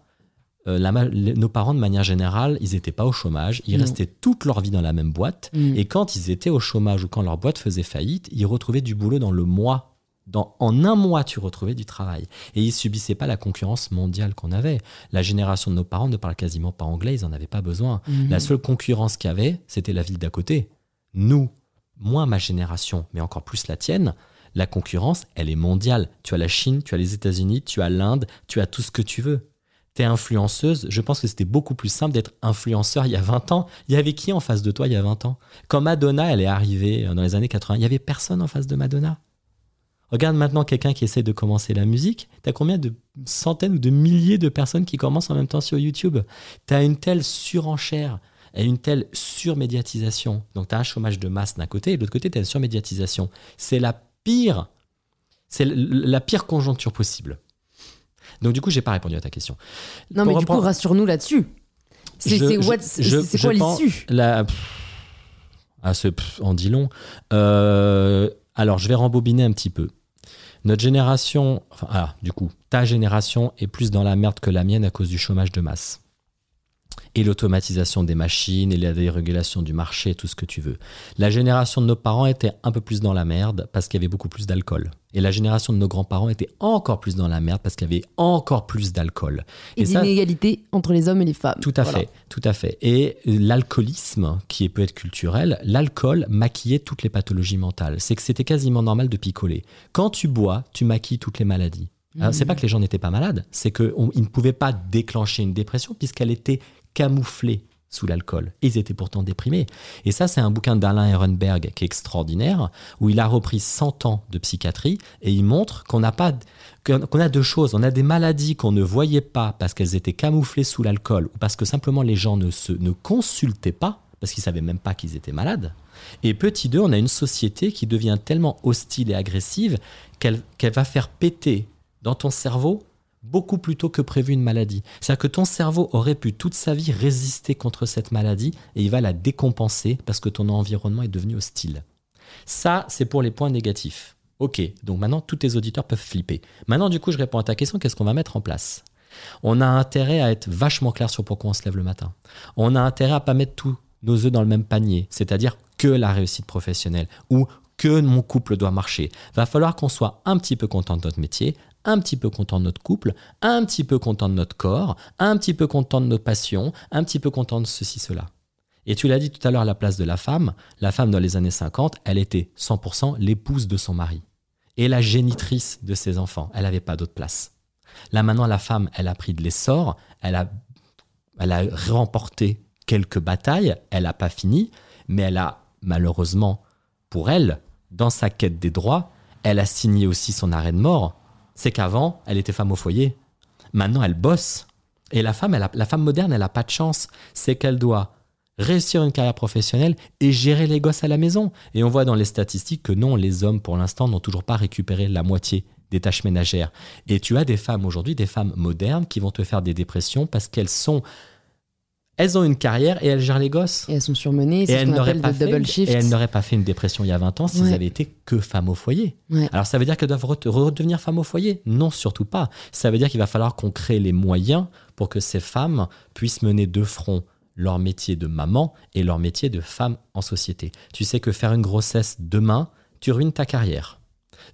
euh, la ma- les- nos parents de manière générale, ils n'étaient pas au chômage, ils Non. restaient toute leur vie dans la même boîte. Mhm. Et quand ils étaient au chômage ou quand leur boîte faisait faillite, ils retrouvaient du boulot dans le mois. Dans, en un mois, tu retrouvais du travail. Et ils subissaient pas la concurrence mondiale qu'on avait. La génération de nos parents ne parle quasiment pas anglais, ils n'en avaient pas besoin. Mhm. La seule concurrence qu'il y avait, c'était la ville d'à côté. Nous, moi, ma génération, mais encore plus la tienne, la concurrence, elle est mondiale. Tu as la Chine, tu as les États-Unis, tu as l'Inde, tu as tout ce que tu veux. T'es influenceuse, je pense que c'était beaucoup plus simple d'être influenceur il y a 20 ans. Il y avait qui en face de toi il y a 20 ans? Quand Madonna, elle est arrivée euh, dans les années 80, il y avait personne en face de Madonna. Regarde maintenant quelqu'un qui essaie de commencer la musique. T'as combien de centaines ou de milliers de personnes qui commencent en même temps sur YouTube? T'as une telle surenchère et une telle surmédiatisation. Donc t'as un chômage de masse d'un côté et de l'autre côté t'as une surmédiatisation. C'est la pire, c'est la pire conjoncture possible. Donc du coup j'ai pas répondu à ta question. Non, Pour mais du coup, reprendre- rassure-nous là-dessus. C'est quoi l'issue? Ah, ce pff, en dit long. Euh, alors, je vais rembobiner un petit peu. Notre génération, enfin, ah, du coup, ta génération est plus dans la merde que la mienne à cause du chômage de masse. Et l'automatisation des machines et la dérégulation du marché, tout ce que tu veux. La génération de nos parents était un peu plus dans la merde parce qu'il y avait beaucoup plus d'alcool. Et la génération de nos grands-parents était encore plus dans la merde parce qu'il y avait encore plus d'alcool. Et, Et d'inégalité entre les hommes et les femmes. Tout à Voilà. fait, tout à fait. Et l'alcoolisme, qui peut être culturel, l'alcool maquillait toutes les pathologies mentales. C'est que c'était quasiment normal de picoler. Quand tu bois, tu maquilles toutes les maladies. Alors, C'est pas que les gens n'étaient pas malades, c'est qu'ils ne pouvaient pas déclencher une dépression puisqu'elle était camouflée sous l'alcool. Ils étaient pourtant déprimés. Et ça, c'est un bouquin d'Alain Ehrenberg qui est extraordinaire, où il a repris 100 ans de psychiatrie et il montre qu'on n'a pas qu'on a deux choses. On a des maladies qu'on ne voyait pas parce qu'elles étaient camouflées sous l'alcool ou parce que simplement les gens ne se ne consultaient pas parce qu'ils savaient même pas qu'ils étaient malades. Et petit 2, on a une société qui devient tellement hostile et agressive qu'elle qu'elle va faire péter dans ton cerveau beaucoup plus tôt que prévu une maladie. C'est-à-dire que ton cerveau aurait pu toute sa vie résister contre cette maladie et il va la décompenser parce que ton environnement est devenu hostile. Ça, c'est pour les points négatifs. Ok, donc maintenant tous tes auditeurs peuvent flipper. Maintenant, du coup, je réponds à ta question, qu'est-ce qu'on va mettre en place? On a intérêt à être vachement clair sur pourquoi on se lève le matin. On a intérêt à pas mettre tous nos œufs dans le même panier, c'est-à-dire que la réussite professionnelle ou que mon couple doit marcher. Va falloir qu'on soit un petit peu content de notre métier, un petit peu content de notre couple, un petit peu content de notre corps, un petit peu content de nos passions, un petit peu content de ceci, cela. Et tu l'as dit tout à l'heure, la place de la femme. La femme, dans les années 50, elle était 100% l'épouse de son mari et la génitrice de ses enfants. Elle n'avait pas d'autre place. Là, maintenant, la femme, elle a pris de l'essor, elle a, elle a remporté quelques batailles, elle n'a pas fini, mais elle a, malheureusement, pour elle, dans sa quête des droits, elle a signé aussi son arrêt de mort. C'est qu'avant, elle était femme au foyer. Maintenant, elle bosse. Et la femme, moderne, elle n'a pas de chance. C'est qu'elle doit réussir une carrière professionnelle et gérer les gosses à la maison. Et on voit dans les statistiques que non, les hommes, pour l'instant, n'ont toujours pas récupéré la moitié des tâches ménagères. Et tu as des femmes aujourd'hui, des femmes modernes, qui vont te faire des dépressions parce qu'elles sont... Elles ont une carrière et elles gèrent les gosses. Et elles sont surmenées, c'est ce qu'on appelle pas double shift. Et elles n'auraient pas fait une dépression il y a 20 ans s'ils elles avaient été que femmes au foyer. Alors ça veut dire qu'elles doivent redevenir femmes au foyer? Non, surtout pas. Ça veut dire qu'il va falloir qu'on crée les moyens pour que ces femmes puissent mener de front leur métier de maman et leur métier de femme en société. Tu sais que faire une grossesse demain, tu ruines ta carrière.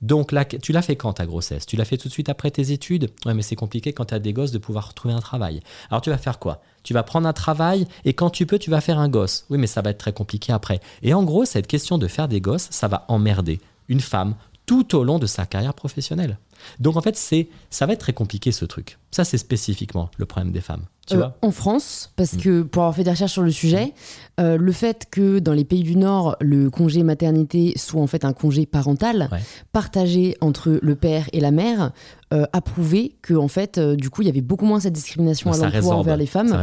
Donc tu l'as fait quand ta grossesse? Tu l'as fait tout de suite après tes études? Ouais, mais c'est compliqué quand tu as des gosses de pouvoir retrouver un travail. Alors tu vas faire quoi? Tu vas prendre un travail et quand tu peux, tu vas faire un gosse. Oui, mais ça va être très compliqué après. Et en gros, cette question de faire des gosses, ça va emmerder une femme tout au long de sa carrière professionnelle. Donc en fait, c'est ça va être très compliqué ce truc. Ça, c'est spécifiquement le problème des femmes. Euh, en France, parce mm. que pour avoir fait des recherches sur le sujet, euh, le fait que dans les pays du Nord, le congé maternité soit en fait un congé parental, partagé entre le père et la mère, euh, a prouvé que en fait, du coup, il y avait beaucoup moins cette discrimination à l'emploi envers les femmes.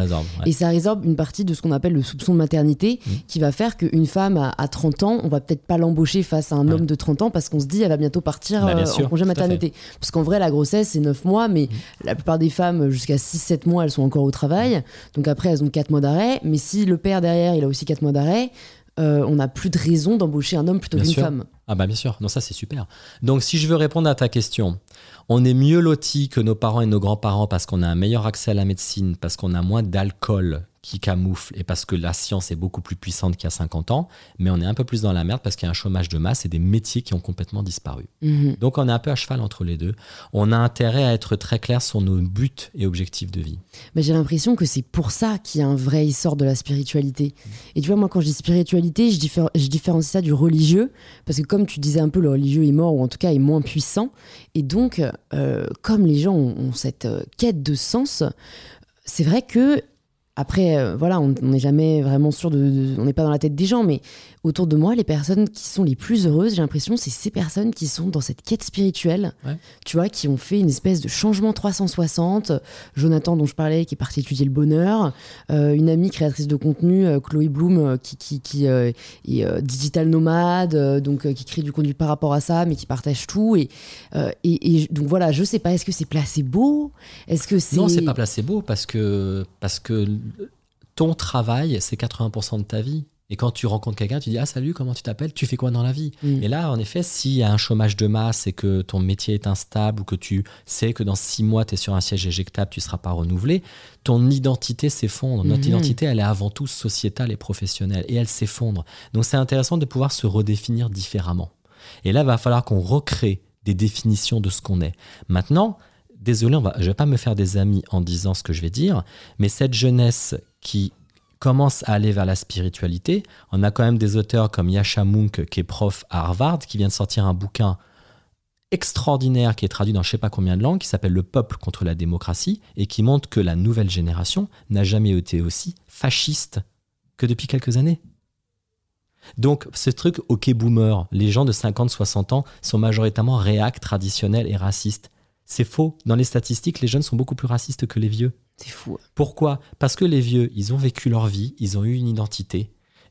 Et ça résorbe une partie de ce qu'on appelle le soupçon de maternité, mm. qui va faire qu'une femme à, 30 ans, on va peut-être pas l'embaucher face à un homme de 30 ans parce qu'on se dit elle va bientôt partir bah, en congé maternité. Parce qu'en vrai, la grossesse, c'est 9 mois, mais mm. la plupart des femmes, jusqu'à 6-7 mois, elles sont encore au travail. Donc après, elles ont 4 mois d'arrêt. Mais si le père derrière, il a aussi 4 mois d'arrêt, euh, on n'a plus de raison d'embaucher un homme plutôt qu'une femme. Ah bah bien sûr, non ça c'est super. Donc si je veux répondre à ta question, on est mieux loti que nos parents et nos grands-parents parce qu'on a un meilleur accès à la médecine, parce qu'on a moins d'alcool qui camoufle et parce que la science est beaucoup plus puissante qu'il y a 50 ans, mais on est un peu plus dans la merde parce qu'il y a un chômage de masse et des métiers qui ont complètement disparu. Mhm. Donc on est un peu à cheval entre les deux. On a intérêt à être très clair sur nos buts et objectifs de vie. Mais j'ai l'impression que c'est pour ça qu'il y a un vrai essor de la spiritualité. Et tu vois, moi quand je dis spiritualité, je, je différencie ça du religieux, parce que comme tu disais un peu, le religieux est mort ou en tout cas est moins puissant. Et donc, euh, comme les gens ont, cette euh, quête de sens, c'est vrai que après, euh, voilà, on n'est jamais vraiment sûr de, On n'est pas dans la tête des gens, mais autour de moi, les personnes qui sont les plus heureuses, j'ai l'impression, c'est ces personnes qui sont dans cette quête spirituelle, tu vois, qui ont fait une espèce de changement 360. Jonathan, dont je parlais, qui est parti étudier le bonheur. Euh, une amie créatrice de contenu, euh, Chloé Bloom, qui, qui, est digital nomade, donc qui crée du contenu par rapport à ça, mais qui partage tout. Et, et, donc voilà, je sais pas, est-ce que c'est placebo? Est-ce que c'est. Non, c'est pas placebo parce que. Parce que ton travail, c'est 80% de ta vie. Et quand tu rencontres quelqu'un, tu dis Ah, salut, comment tu t'appelles? Tu fais quoi dans la vie? Mm. Et là, en effet, s'il y a un chômage de masse et que ton métier est instable ou que tu sais que dans six mois, tu es sur un siège éjectable, tu ne seras pas renouvelé, ton identité s'effondre. Notre mm-hmm. identité, elle est avant tout sociétale et professionnelle et elle s'effondre. Donc, c'est intéressant de pouvoir se redéfinir différemment. Et là, il va falloir qu'on recrée des définitions de ce qu'on est. Maintenant, désolé, je ne vais pas me faire des amis en disant ce que je vais dire, mais cette jeunesse qui commence à aller vers la spiritualité, on a quand même des auteurs comme Yasha Munk, qui est prof à Harvard, qui vient de sortir un bouquin extraordinaire qui est traduit dans je ne sais pas combien de langues, qui s'appelle Le peuple contre la démocratie, et qui montre que la nouvelle génération n'a jamais été aussi fasciste que depuis quelques années. Donc, ce truc, ok boomer, les gens de 50-60 ans sont majoritairement réac, traditionnels et racistes. C'est faux. Dans les statistiques, les jeunes sont beaucoup plus racistes que les vieux. C'est fou. Pourquoi? Parce que les vieux, ils ont vécu leur vie, ils ont eu une identité.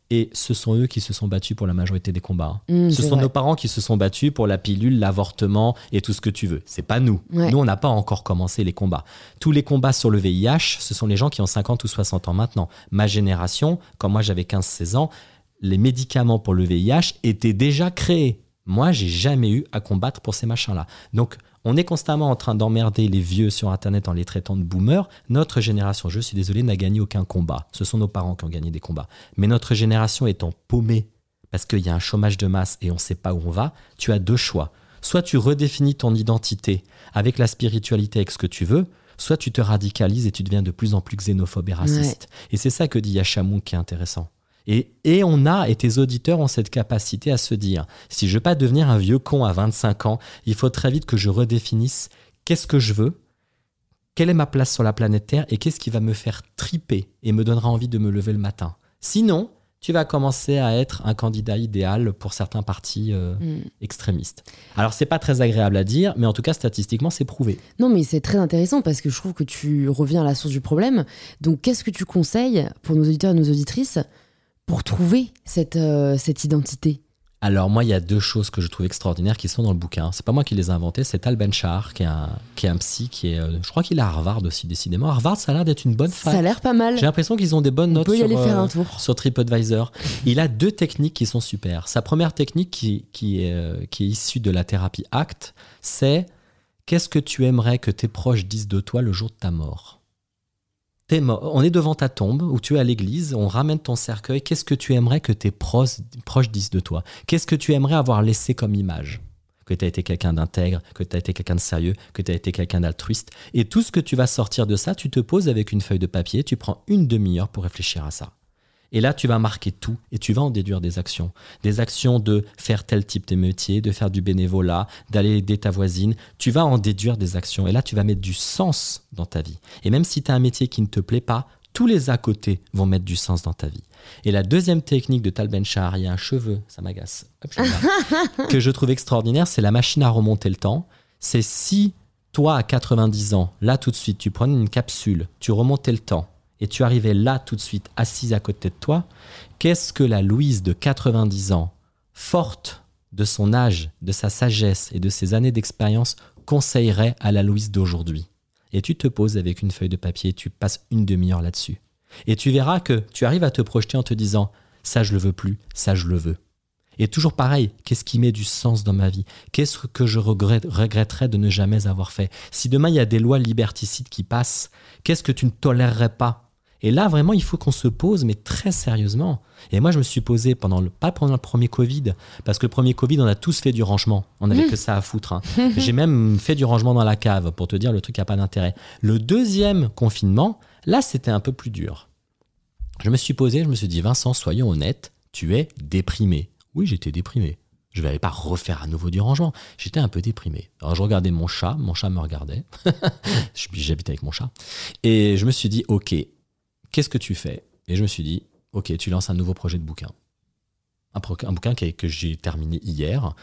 Et ce sont eux qui se sont battus pour la majorité des combats. hein. Mmh, ce sont vrai. nos parents qui se sont battus pour la pilule, l'avortement et tout ce que tu veux. C'est pas nous. Ouais. Nous, on n'a pas encore commencé les combats. Tous les combats sur le VIH, ce sont les gens qui ont 50 ou 60 ans maintenant. Ma génération, quand moi j'avais 15-16 ans, les médicaments pour le VIH étaient déjà créés. Moi, j'ai jamais eu à combattre pour ces machins-là. Donc, on est constamment en train d'emmerder les vieux sur Internet en les traitant de boomers. Notre génération, je suis désolé, n'a gagné aucun combat. Ce sont nos parents qui ont gagné des combats. Mais notre génération étant paumée parce qu'il y a un chômage de masse et on ne sait pas où on va, tu as deux choix. Soit tu redéfinis ton identité avec la spiritualité, avec ce que tu veux, soit tu te radicalises et tu deviens de plus en plus xénophobe et raciste. Et c'est ça que dit Yashamou qui est intéressant. Et, et on a, et tes auditeurs ont cette capacité à se dire, si je veux pas devenir un vieux con à 25 ans, il faut très vite que je redéfinisse qu'est-ce que je veux, quelle est ma place sur la planète Terre et qu'est-ce qui va me faire triper et me donnera envie de me lever le matin. Sinon, tu vas commencer à être un candidat idéal pour certains partis euh, Mm. extrémistes. Alors, c'est pas très agréable à dire, mais en tout cas, statistiquement, c'est prouvé. Non, mais c'est très intéressant parce que je trouve que tu reviens à la source du problème. Donc, qu'est-ce que tu conseilles pour nos auditeurs et nos auditrices pour trouver cette, euh, cette identité Alors moi, il y a deux choses que je trouve extraordinaires qui sont dans le bouquin. C'est pas moi qui les ai inventées, c'est Tal Ben-Shahar, qui est un, qui est un psy, qui est, euh, je crois qu'il est à Harvard aussi, décidément. Harvard, ça a l'air d'être une bonne Ça a fac. l'air pas mal. J'ai l'impression qu'ils ont des bonnes On notes peut y sur, aller faire euh, un tour. sur TripAdvisor. Il a deux techniques qui sont super. Sa première technique, qui, qui, est, qui est issue de la thérapie ACT, c'est qu'est-ce que tu aimerais que tes proches disent de toi le jour de ta mort? On est devant ta tombe ou tu es à l'église, on ramène ton cercueil. Qu'est-ce que tu aimerais que tes proches, proches disent de toi? Qu'est-ce que tu aimerais avoir laissé comme image? Que tu as été quelqu'un d'intègre, que tu as été quelqu'un de sérieux, que tu as été quelqu'un d'altruiste. Et tout ce que tu vas sortir de ça, tu te poses avec une feuille de papier, tu prends une demi-heure pour réfléchir à ça. Et là, tu vas marquer tout et tu vas en déduire des actions. Des actions de faire tel type de métier, de faire du bénévolat, d'aller aider ta voisine. Tu vas en déduire des actions. Et là, tu vas mettre du sens dans ta vie. Et même si tu as un métier qui ne te plaît pas, tous les à côté vont mettre du sens dans ta vie. Et la deuxième technique de Tal Ben-Shahar, il y a un cheveu, ça m'agace, que je trouve extraordinaire, c'est la machine à remonter le temps. C'est si toi, à 90 ans, là tout de suite, tu prenais une capsule, tu remontais le temps, et tu arrivais là tout de suite, assise à côté de toi, qu'est-ce que la Louise de 90 ans, forte de son âge, de sa sagesse et de ses années d'expérience, conseillerait à la Louise d'aujourd'hui? Et tu te poses avec une feuille de papier, et tu passes une demi-heure là-dessus. Et tu verras que tu arrives à te projeter en te disant, ça je le veux plus, ça je le veux. Et toujours pareil, qu'est-ce qui met du sens dans ma vie? Qu'est-ce que je regrette- regretterais de ne jamais avoir fait? Si demain il y a des lois liberticides qui passent, qu'est-ce que tu ne tolérerais pas? Et là, vraiment, il faut qu'on se pose, mais très sérieusement. Et moi, je me suis posé pendant le, pas pendant le premier Covid, parce que le premier Covid, on a tous fait du rangement. On n'avait que ça à foutre. hein. J'ai même fait du rangement dans la cave pour te dire le truc n'a pas d'intérêt. Le deuxième confinement, là, c'était un peu plus dur. Je me suis posé, je me suis dit, Vincent, soyons honnêtes, tu es déprimé. Oui, j'étais déprimé. Je ne vais pas refaire à nouveau du rangement. J'étais un peu déprimé. Alors, je regardais mon chat, mon chat me regardait. J'habitais avec mon chat. Et je me suis dit, OK, qu'est-ce que tu fais? Et je me suis dit, OK, tu lances un nouveau projet de bouquin. Un, bouquin qui- que j'ai terminé hier.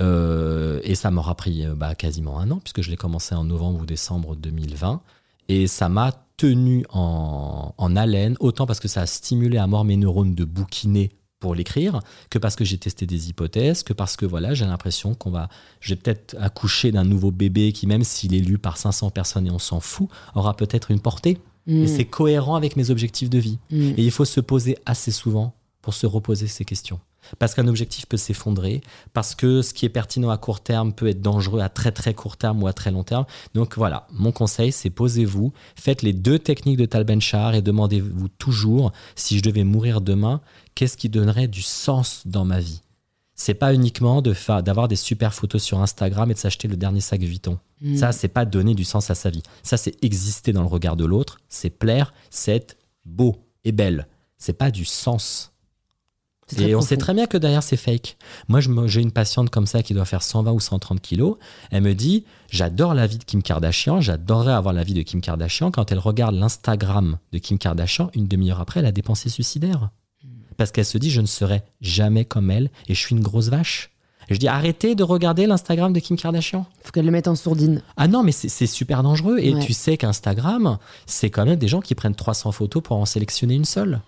Euh, et ça m'aura pris euh, bah, quasiment un an, puisque je l'ai commencé en novembre ou décembre 2020. Et ça m'a tenu en, en haleine, autant parce que ça a stimulé à mort mes neurones de bouquiner pour l'écrire, que parce que j'ai testé des hypothèses, que parce que voilà, j'ai l'impression qu'on va, j'ai peut-être accouché d'un nouveau bébé qui, même s'il est lu par 500 personnes et on s'en fout, aura peut-être une portée. Mm. Et c'est cohérent avec mes objectifs de vie. Mm. Et il faut se poser assez souvent pour se reposer ces questions. Parce qu'un objectif peut s'effondrer, parce que ce qui est pertinent à court terme peut être dangereux à très très court terme ou à très long terme. Donc voilà, mon conseil, c'est posez-vous, faites les deux techniques de Tal Ben-Shahar et demandez-vous toujours, si je devais mourir demain, qu'est-ce qui donnerait du sens dans ma vie? C'est pas uniquement de d'avoir des super photos sur Instagram et de s'acheter le dernier sac Vuitton. Mm. Ça, c'est pas donner du sens à sa vie. Ça, c'est exister dans le regard de l'autre, c'est plaire, c'est être beau et belle. C'est pas du sens. Et on sait très bien que derrière, c'est fake. Moi, j'ai une patiente comme ça qui doit faire 120 ou 130 kilos. Elle me dit J'adore la vie de Kim Kardashian, j'adorerais avoir la vie de Kim Kardashian. Quand elle regarde l'Instagram de Kim Kardashian, une demi-heure après, elle a des pensées suicidaires. Parce qu'elle se dit Je ne serai jamais comme elle et je suis une grosse vache. Et je dis Arrêtez de regarder l'Instagram de Kim Kardashian. Faut qu'elle le mette en sourdine. Ah non, mais c'est super dangereux. Et Ouais. tu sais qu'Instagram, c'est quand même des gens qui prennent 300 photos pour en sélectionner une seule.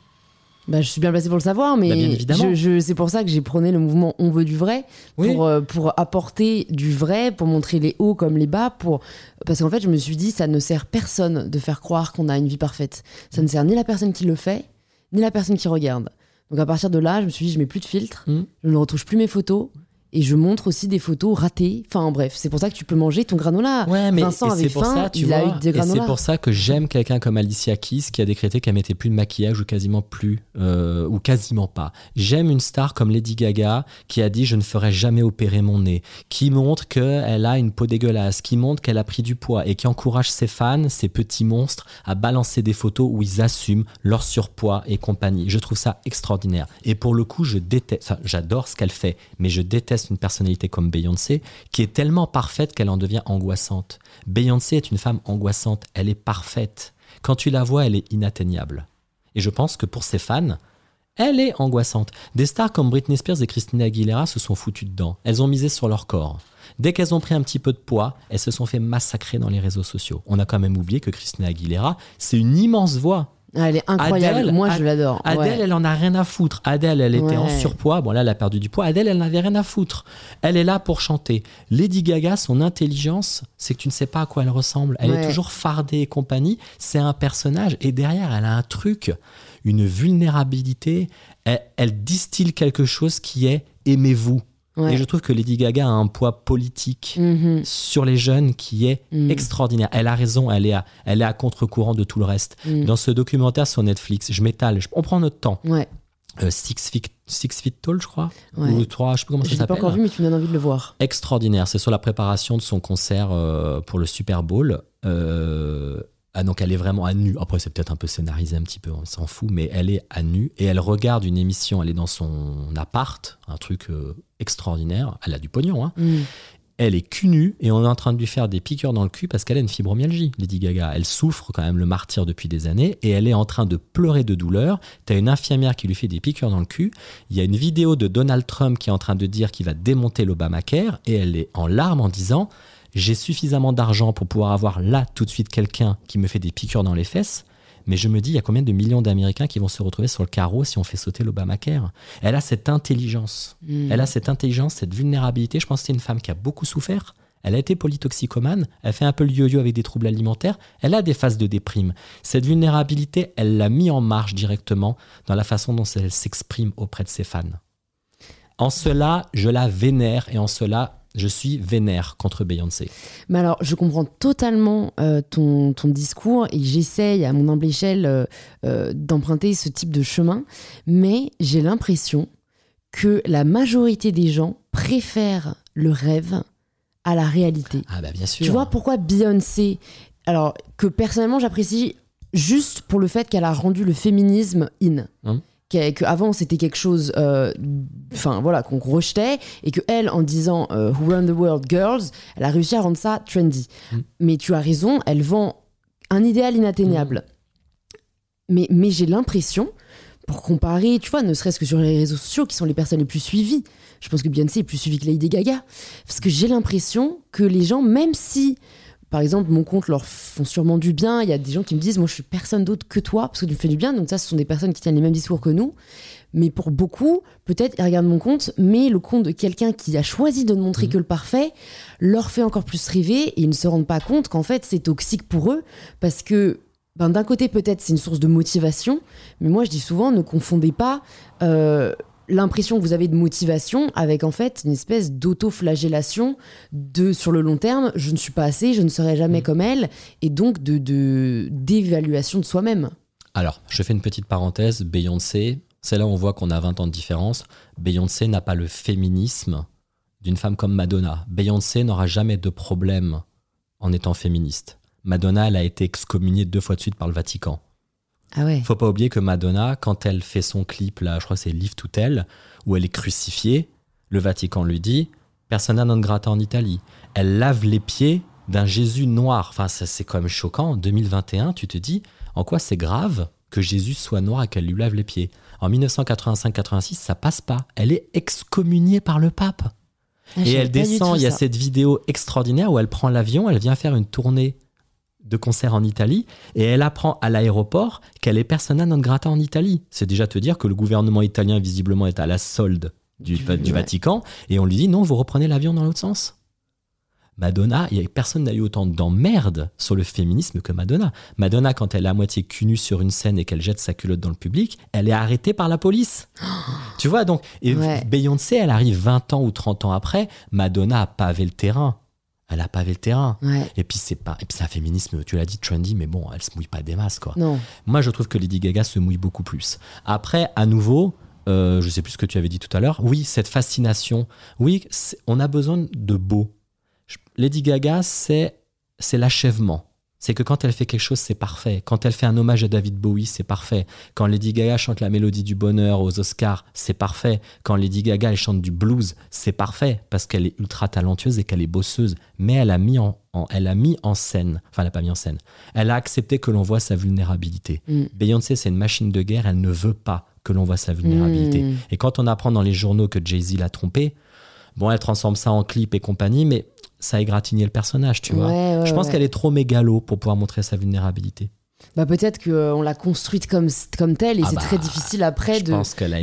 Bah, je suis bien placée pour le savoir, mais Bah, je, je- c'est pour ça que j'ai prôné le mouvement On veut du vrai, Oui. pour, euh, pour apporter du vrai, pour montrer les hauts comme les bas, pour... parce qu'en fait, je me suis dit, ça ne sert personne de faire croire qu'on a une vie parfaite. Ça ne sert ni la personne qui le fait, ni la personne qui regarde. Donc à partir de là, je me suis dit, je mets plus de filtre, Mm. je ne retouche plus mes photos, et je montre aussi des photos ratées. Enfin bref, c'est pour ça que tu peux manger ton granola. Ouais, mais Vincent avait faim, ça, tu il vois, a eu des et granolas. c'est pour ça que j'aime quelqu'un comme Alicia Keys qui a décrété qu'elle mettait plus de maquillage ou quasiment plus, euh, ou quasiment pas. J'aime une star comme Lady Gaga qui a dit je ne ferai jamais opérer mon nez, qui montre qu'elle a une peau dégueulasse, qui montre qu'elle a pris du poids et qui encourage ses fans, ces petits monstres, à balancer des photos où ils assument leur surpoids et compagnie. Je trouve ça extraordinaire. Et pour le coup, je déteste, enfin, j'adore ce qu'elle fait, mais je déteste une personnalité comme Beyoncé qui est tellement parfaite qu'elle en devient angoissante. Beyoncé est une femme angoissante, elle est parfaite. Quand tu la vois, elle est inatteignable. Et je pense que pour ses fans, elle est angoissante. Des stars comme Britney Spears et Christina Aguilera se sont foutues dedans. Elles ont misé sur leur corps. Dès qu'elles ont pris un petit peu de poids, elles se sont fait massacrer dans les réseaux sociaux. On a quand même oublié que Christina Aguilera, c'est une immense voix. Ah, elle est incroyable. Adèle, Moi, je l'adore. Adèle, Ouais. elle en a rien à foutre. Adèle, elle était en surpoids. Bon, là, elle a perdu du poids. Adèle, elle n'avait rien à foutre. Elle est là pour chanter. Lady Gaga, son intelligence, c'est que tu ne sais pas à quoi elle ressemble. Elle est toujours fardée et compagnie. C'est un personnage. Et derrière, elle a un truc, une vulnérabilité. Elle, elle distille quelque chose qui est aimez-vous. Ouais. Et je trouve que Lady Gaga a un poids politique Mhm. sur les jeunes qui est Mm. extraordinaire. Elle a raison, elle est à, elle est à contre-courant de tout le reste. Mm. Dans ce documentaire sur Netflix, je m'étale, je- on prend notre temps. Ouais. Euh, Six, Feet, Six Feet Tall, je crois, Ouais. ou trois, je sais plus comment Je ça l'ai pas s'appelle. encore vu, mais tu me donnes envie de le voir. Extraordinaire. C'est sur la préparation de son concert euh, pour le Super Bowl. Euh, ah, donc elle est vraiment à nu. Après, c'est peut-être un peu scénarisé un petit peu, on s'en fout, mais elle est à nu et elle regarde une émission. Elle est dans son appart, un truc euh, extraordinaire. Elle a du pognon, hein. Mm. Elle est cul nue et on est en train de lui faire des piqûres dans le cul parce qu'elle a une fibromyalgie, Lady Gaga. Elle souffre quand même le martyr depuis des années et elle est en train de pleurer de douleur. T'as une infirmière qui lui fait des piqûres dans le cul. Il y a une vidéo de Donald Trump qui est en train de dire qu'il va démonter l'Obamacare et elle est en larmes en disant J'ai suffisamment d'argent pour pouvoir avoir là tout de suite quelqu'un qui me fait des piqûres dans les fesses. Mais je me dis, il y a combien de millions d'Américains qui vont se retrouver sur le carreau si on fait sauter l'Obamacare? Elle a cette intelligence. Mm. Elle a cette intelligence, cette vulnérabilité. Je pense que c'est une femme qui a beaucoup souffert. Elle a été polytoxicomane, elle fait un peu le yo-yo avec des troubles alimentaires, elle a des phases de déprime. Cette vulnérabilité, elle l'a mis en marche directement dans la façon dont elle s'exprime auprès de ses fans. En cela, je la vénère et en cela, je suis vénère contre Beyoncé. Mais alors, je comprends totalement euh, ton, ton discours et j'essaye à mon humble échelle euh, euh, d'emprunter ce type de chemin, mais j'ai l'impression que la majorité des gens préfèrent le rêve à la réalité. Ah bah bien sûr. Tu vois pourquoi Beyoncé, alors que personnellement j'apprécie juste pour le fait qu'elle a rendu le féminisme in. Hum. Qu'avant c'était quelque chose, euh, enfin voilà, qu'on rejetait et que elle, en disant euh, Who Run the World Girls, elle a réussi à rendre ça trendy. Hum. Mais tu as raison, elle vend un idéal inatteignable. Mais, mais j'ai l'impression, pour comparer, tu vois, ne serait-ce que sur les réseaux sociaux, qui sont les personnes les plus suivies, je pense que Beyoncé est plus suivie que Lady Gaga. Parce que j'ai l'impression que les gens, même si, par exemple, mon compte leur font sûrement du bien, il y a des gens qui me disent, moi je suis personne d'autre que toi, parce que tu me fais du bien, donc ça, ce sont des personnes qui tiennent les mêmes discours que nous. Mais pour beaucoup, peut-être, ils regardent mon compte, mais le compte de quelqu'un qui a choisi de ne montrer Mhm. que le parfait leur fait encore plus rêver et ils ne se rendent pas compte qu'en fait, c'est toxique pour eux parce que ben, d'un côté, peut-être c'est une source de motivation, mais moi je dis souvent, ne confondez pas euh, l'impression que vous avez de motivation avec en fait une espèce d'auto-flagellation de sur le long terme, je ne suis pas assez, je ne serai jamais Mhm. comme elle, et donc de de- d'évaluation de, soi-même. Alors, je fais une petite parenthèse. Beyoncé, c'est là où on voit qu'on a 20 ans de différence. Beyoncé n'a pas le féminisme d'une femme comme Madonna. Beyoncé n'aura jamais de problème en étant féministe. Madonna, elle a été excommuniée deux fois de suite par le Vatican. Ah ouais. Faut pas oublier que Madonna, quand elle fait son clip, là, je crois que c'est Live to Tell, où elle est crucifiée, le Vatican lui dit Persona non grata en Italie. Elle lave les pieds d'un Jésus noir. Enfin, ça, c'est quand même choquant. En 2021, tu te dis en quoi c'est grave que Jésus soit noir et qu'elle lui lave les pieds? En 1985-86, ça passe pas. Elle est excommuniée par le pape. Ah, Et elle descend, il y a ça. cette vidéo extraordinaire où elle prend l'avion, elle vient faire une tournée de concert en Italie et elle apprend à l'aéroport qu'elle est persona non grata en Italie. C'est déjà te dire que le gouvernement italien visiblement est à la solde du, Du- du ouais. Vatican et on lui dit non, vous reprenez l'avion dans l'autre sens. Madonna, personne n'a eu autant d'emmerdes sur le féminisme que Madonna. Madonna, quand elle est à moitié cul nu sur une scène et qu'elle jette sa culotte dans le public, elle est arrêtée par la police. tu vois, donc, et Ouais. Beyoncé, elle arrive 20 ans ou 30 ans après, Madonna a pavé le terrain. Elle a pavé le terrain. Ouais. Et puis c'est pas, et puis c'est un féminisme, tu l'as dit, trendy, mais bon, elle se mouille pas des masses, quoi. Non. Moi, je trouve que Lady Gaga se mouille beaucoup plus. Après, à nouveau, euh, je sais plus ce que tu avais dit tout à l'heure. Oui, cette fascination. Oui, on a besoin de beau. Je- Lady Gaga, c'est c'est l'achèvement. C'est que quand elle fait quelque chose, c'est parfait. Quand elle fait un hommage à David Bowie, c'est parfait. Quand Lady Gaga chante la mélodie du bonheur aux Oscars, c'est parfait. Quand Lady Gaga elle chante du blues, c'est parfait parce qu'elle est ultra talentueuse et qu'elle est bosseuse. Mais elle a mis en, en- elle a mis en scène, enfin elle n'a pas mis en scène. Elle a accepté que l'on voit sa vulnérabilité. Mm. Beyoncé, c'est une machine de guerre. Elle ne veut pas que l'on voit sa vulnérabilité. Mm. Et quand on apprend dans les journaux que Jay-Z l'a trompé, bon, elle transforme ça en clip et compagnie, mais ça a égratigné le personnage, tu vois. Ouais, Je pense ouais. qu'elle est trop mégalo pour pouvoir montrer sa vulnérabilité. Bah peut-être qu'on l'a construite comme, comme telle et Ah c'est bah, très difficile après été.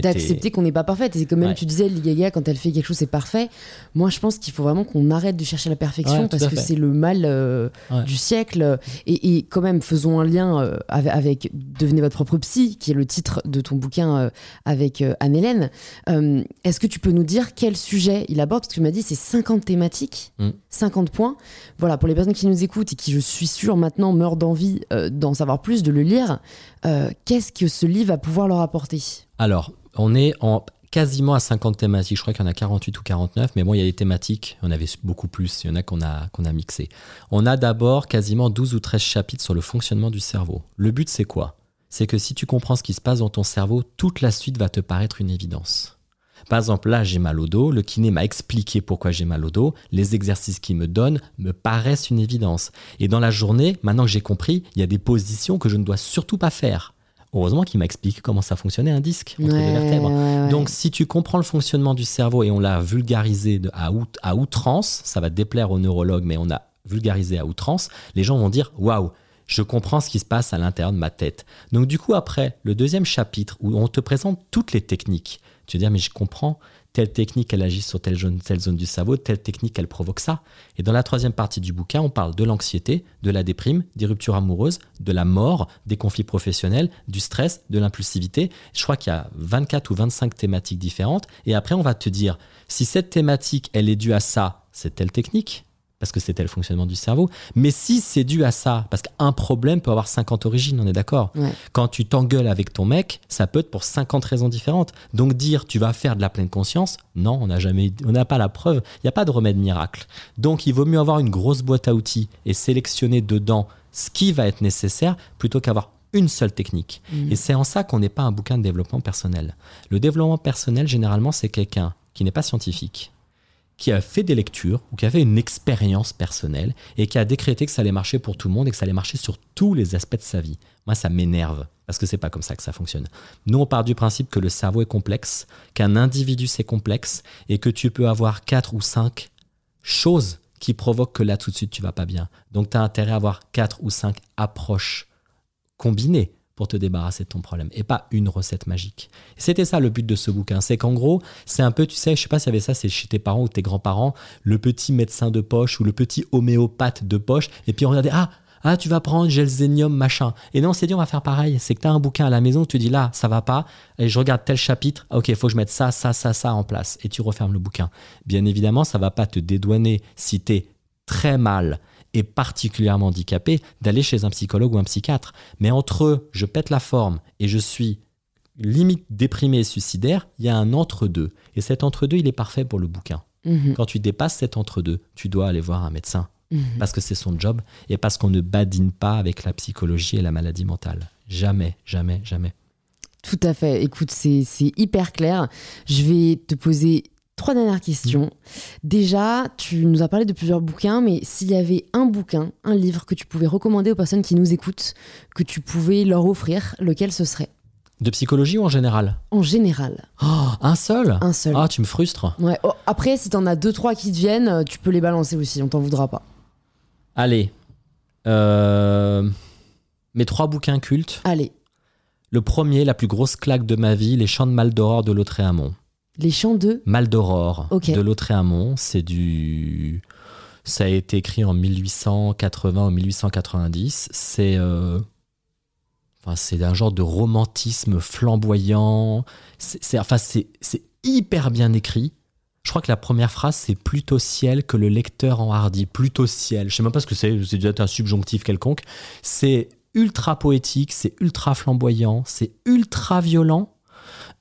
d'accepter qu'on n'est pas parfaite. Et comme même Ouais. tu disais, Gaga, quand elle fait quelque chose, c'est parfait. Moi, je pense qu'il faut vraiment qu'on arrête de chercher la perfection Ouais, parce que c'est le mal euh, Ouais. du siècle. Et, et quand même, faisons un lien euh, avec, avec Devenez votre propre psy, qui est le titre de ton bouquin euh, avec euh, Anne-Hélène. Euh, Est-ce que tu peux nous dire quel sujet il aborde? Parce que tu m'as dit c'est 50 thématiques, Mm. 50 points. Voilà, pour les personnes qui nous écoutent et qui, je suis sûre, maintenant meurent d'envie euh, d'en savoir plus, de le lire, euh, qu'est-ce que ce livre va pouvoir leur apporter? Alors, on est en quasiment à 50 thématiques. Je crois qu'il y en a 48 ou 49, mais bon, il y a des thématiques. On avait beaucoup plus. Il y en a qu'on a, qu'on a mixé. On a d'abord quasiment 12 ou 13 chapitres sur le fonctionnement du cerveau. Le but, c'est quoi? C'est que si tu comprends ce qui se passe dans ton cerveau, toute la suite va te paraître une évidence. Par exemple, là, j'ai mal au dos. Le kiné m'a expliqué pourquoi j'ai mal au dos. Les exercices qu'il me donne me paraissent une évidence. Et dans la journée, maintenant que j'ai compris, il y a des positions que je ne dois surtout pas faire. Heureusement qu'il m'a expliqué comment ça fonctionnait un disque entre Ouais, deux vertèbres. ouais. Donc, si tu comprends le fonctionnement du cerveau et on l'a vulgarisé de- à, out- à outrance, ça va déplaire aux neurologues, mais on a vulgarisé à outrance, les gens vont dire Waouh, je comprends ce qui se passe à l'intérieur de ma tête. Donc, du coup, après, le deuxième chapitre où on te présente toutes les techniques, tu vas dire Mais je comprends, telle technique, elle agit sur telle zone, telle zone du cerveau, telle technique, elle provoque ça. Et dans la troisième partie du bouquin, on parle de l'anxiété, de la déprime, des ruptures amoureuses, de la mort, des conflits professionnels, du stress, de l'impulsivité. Je crois qu'il y a 24 ou 25 thématiques différentes. Et après, on va te dire, si cette thématique, elle est due à ça, c'est telle technique parce que c'était le fonctionnement du cerveau. Mais si c'est dû à ça, parce qu'un problème peut avoir 50 origines, on est d'accord Ouais. Quand tu t'engueules avec ton mec, ça peut être pour 50 raisons différentes. Donc dire tu vas faire de la pleine conscience, non, on n'a jamais, on n'a pas la preuve. Il n'y a pas de remède miracle. Donc il vaut mieux avoir une grosse boîte à outils et sélectionner dedans ce qui va être nécessaire plutôt qu'avoir une seule technique. Mhm. Et c'est en ça qu'on n'est pas un bouquin de développement personnel. Le développement personnel, généralement, c'est quelqu'un qui n'est pas scientifique, qui a fait des lectures ou qui a fait une expérience personnelle et qui a décrété que ça allait marcher pour tout le monde et que ça allait marcher sur tous les aspects de sa vie. Moi, ça m'énerve parce que c'est pas comme ça que ça fonctionne. Nous, on part du principe que le cerveau est complexe, qu'un individu c'est complexe et que tu peux avoir quatre ou cinq choses qui provoquent que là tout de suite tu vas pas bien. Donc tu as intérêt à avoir quatre ou cinq approches combinées pour te débarrasser de ton problème et pas une recette magique. C'était ça le but de ce bouquin, c'est qu'en gros, c'est un peu, tu sais, je sais pas s'il y avait ça, c'est chez tes parents ou tes grands-parents, le petit médecin de poche ou le petit homéopathe de poche, et puis on regardait, ah, ah, tu vas prendre gelzénium, machin. Et non, on s'est dit, on va faire pareil. C'est que tu as un bouquin à la maison, tu dis là, ça va pas, et je regarde tel chapitre, ah, ok, il faut que je mette ça, ça, ça, ça en place, et tu refermes le bouquin. Bien évidemment, ça va pas te dédouaner si tu es très mal et particulièrement handicapé d'aller chez un psychologue ou un psychiatre. Mais entre je pète la forme et je suis limite déprimé et suicidaire, il y a un entre-deux. Et cet entre-deux, il est parfait pour le bouquin. Mhm. Quand tu dépasses cet entre-deux, tu dois aller voir un médecin. Mhm. Parce que c'est son job et parce qu'on ne badine pas avec la psychologie et la maladie mentale. Jamais, jamais, jamais. Tout à fait. Écoute, c'est c'est hyper clair. Je vais te poser trois dernières questions. Déjà, tu nous as parlé de plusieurs bouquins, mais s'il y avait un bouquin, un livre que tu pouvais recommander aux personnes qui nous écoutent, que tu pouvais leur offrir, lequel ce serait? De psychologie ou en général? En général, Oh, Un seul? Un seul. Ah, tu me frustres. Ouais. Oh, après, si t'en as deux, trois qui te viennent, euh, tu peux les balancer aussi, on t'en voudra pas. Allez. Euh, mes trois bouquins cultes. Allez, Le premier, la plus grosse claque de ma vie, Les Chants de Maldoror de Lautréamont. Les chants de. Maldoror Ok. de Lautréamont, c'est du. Ça a été écrit en 1880 ou 1890. C'est. euh, Enfin, c'est un genre de romantisme flamboyant. C'est, enfin, c'est, hyper bien écrit. Je crois que la première phrase, c'est plutôt ciel que le lecteur en hardi. Plutôt ciel. Je sais même pas ce que c'est. C'est peut-être un subjonctif quelconque. C'est ultra poétique, c'est ultra flamboyant, c'est ultra violent.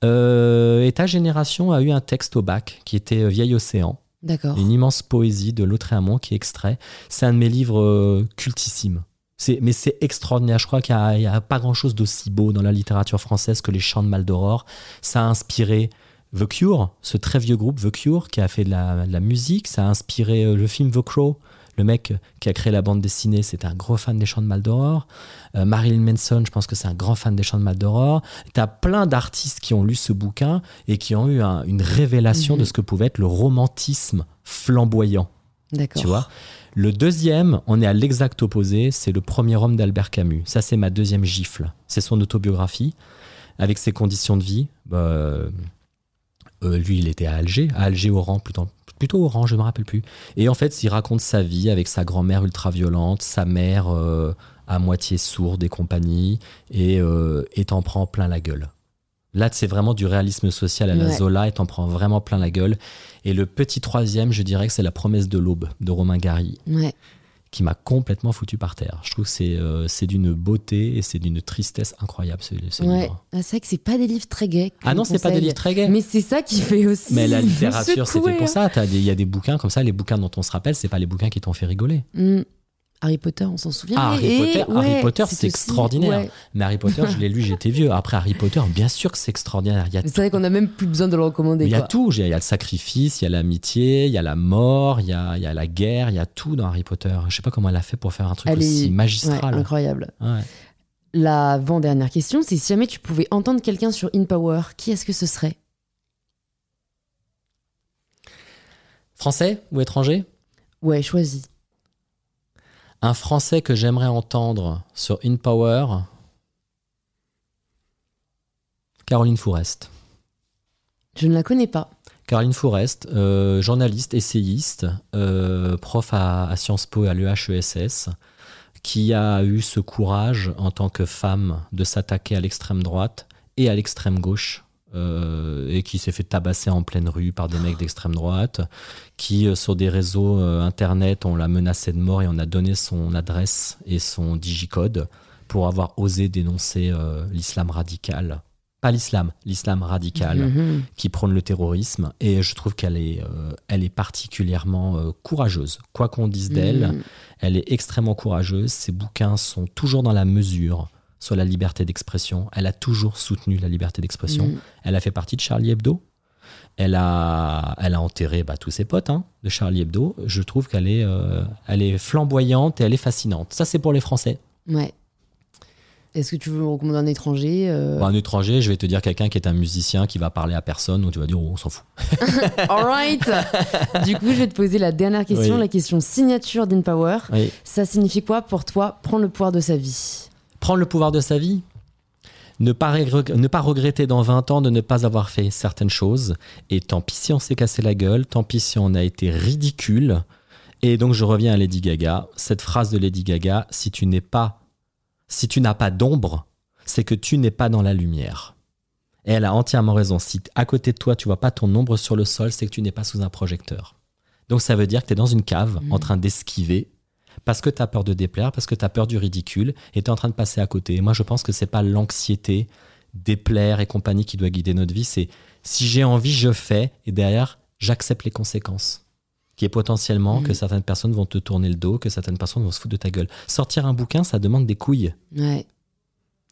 Euh, et ta génération a eu un texte au bac qui était euh, Vieil Océan, D'accord. une immense poésie de Lautréamont qui est extrait. C'est un de mes livres euh, cultissimes. C'est, mais c'est extraordinaire. Je crois qu'il n'y a, a pas grand-chose d'aussi beau dans la littérature française que les chants de Maldoror. Ça a inspiré The Cure, ce très vieux groupe The Cure qui a fait de la, de la musique. Ça a inspiré euh, le film The Crow. Le mec qui a créé la bande dessinée, c'était un gros fan des chants de Maldoror. Euh, Marilyn Manson, je pense que c'est un grand fan des chants de Maldoror. Tu as plein d'artistes qui ont lu ce bouquin et qui ont eu un- une révélation Mhm. de ce que pouvait être le romantisme flamboyant. D'accord. Tu vois? Le deuxième, on est à l'exact opposé, c'est le premier homme d'Albert Camus. Ça, c'est ma deuxième gifle. C'est son autobiographie, avec ses conditions de vie. Bah, euh, lui, il était à Alger, à Alger Oran, plutôt, plutôt Oran, je ne me rappelle plus. Et en fait, il raconte sa vie avec sa grand-mère ultra-violente, sa mère euh, à moitié sourde et compagnie, et euh, t'en prends plein la gueule. Là, c'est vraiment du réalisme social à la Ouais. Zola et t'en prends vraiment plein la gueule. Et le petit troisième, je dirais que c'est La promesse de l'aube de Romain Gary, Ouais. Qui m'a complètement foutu par terre. Je trouve que c'est euh, d'une beauté et c'est d'une tristesse incroyable ce, ce Ouais. livre. Ah, c'est vrai que c'est pas des livres très gays. Ah non, c'est pas des livres très gais. Mais c'est ça qui fait aussi. Mais la littérature, c'est fait secouer, pour hein. ça. Il y a des bouquins comme ça, les bouquins dont on se rappelle, c'est pas les bouquins qui t'ont fait rigoler. Hmm. Harry Potter, on s'en souvient. Ah, Harry Potter, ouais, Potter, c'est extraordinaire. ouais. Mais Harry Potter, je l'ai lu, j'étais vieux. Après Harry Potter, bien sûr que c'est extraordinaire. C'est vrai qu'on a même plus besoin de le recommander. Il y a tout. Il y a le sacrifice, il y a l'amitié, il y a la mort, il y a, il y a la guerre, il y a tout dans Harry Potter. Je sais pas comment elle a fait pour faire un truc Elle aussi est- magistral. Ouais, incroyable. L'avant-dernière question, c'est si jamais tu pouvais entendre quelqu'un sur In Power, qui est-ce que ce serait? Français ou étranger? Ouais, choisis. Un Français que j'aimerais entendre sur In Power, Caroline Fourest. Je ne la connais pas. Caroline Fourest, euh, journaliste, essayiste, euh, prof à, à Sciences Po et à l'EHESS, qui a eu ce courage en tant que femme de s'attaquer à l'extrême droite et à l'extrême gauche, euh, et qui s'est fait tabasser en pleine rue par des mecs d'extrême droite, qui euh, sur des réseaux euh, internet on l'a menacé de mort et on a donné son adresse et son digicode pour avoir osé dénoncer l'islam radical. Pas l'islam, l'islam radical Mhm. qui prône le terrorisme et je trouve qu'elle est, elle est particulièrement courageuse. Quoi qu'on dise d'elle, Mhm. elle est extrêmement courageuse. Ses bouquins sont toujours dans la mesure sur la liberté d'expression. Elle a toujours soutenu la liberté d'expression. Mhm. Elle a fait partie de Charlie Hebdo. Elle a, elle a enterré bah, tous ses potes hein, de Charlie Hebdo. Je trouve qu'elle est, euh, elle est flamboyante et elle est fascinante. Ça, c'est pour les Français. Ouais. Est-ce que tu veux me recommander un étranger euh, Pour un étranger, je vais te dire quelqu'un qui est un musicien qui va parler à personne, donc tu vas dire, oh, on s'en fout. All right Du coup, je vais te poser la dernière question, Oui. la question signature d'InPower. Oui. Ça signifie quoi pour toi prendre le pouvoir de sa vie? Prendre le pouvoir de sa vie, ne pas, reg- ne pas regretter dans 20 ans de ne pas avoir fait certaines choses, et tant pis si on s'est cassé la gueule, tant pis si on a été ridicule. Et donc je reviens à Lady Gaga, cette phrase de Lady Gaga, si tu n'es pas, si tu n'as pas d'ombre, c'est que tu n'es pas dans la lumière. Et elle a entièrement raison. Si à côté de toi, tu vois pas ton ombre sur le sol, c'est que tu n'es pas sous un projecteur. Donc ça veut dire que tu es dans une cave Mhm. en train d'esquiver parce que tu as peur de déplaire, parce que tu as peur du ridicule et tu es en train de passer à côté. Et moi, je pense que c'est pas l'anxiété, déplaire et compagnie qui doit guider notre vie, c'est si j'ai envie, je fais et derrière, j'accepte les conséquences. Qui est potentiellement que certaines personnes vont te tourner le dos, que certaines personnes vont se foutre de ta gueule. Sortir un bouquin, ça demande des couilles. Ouais.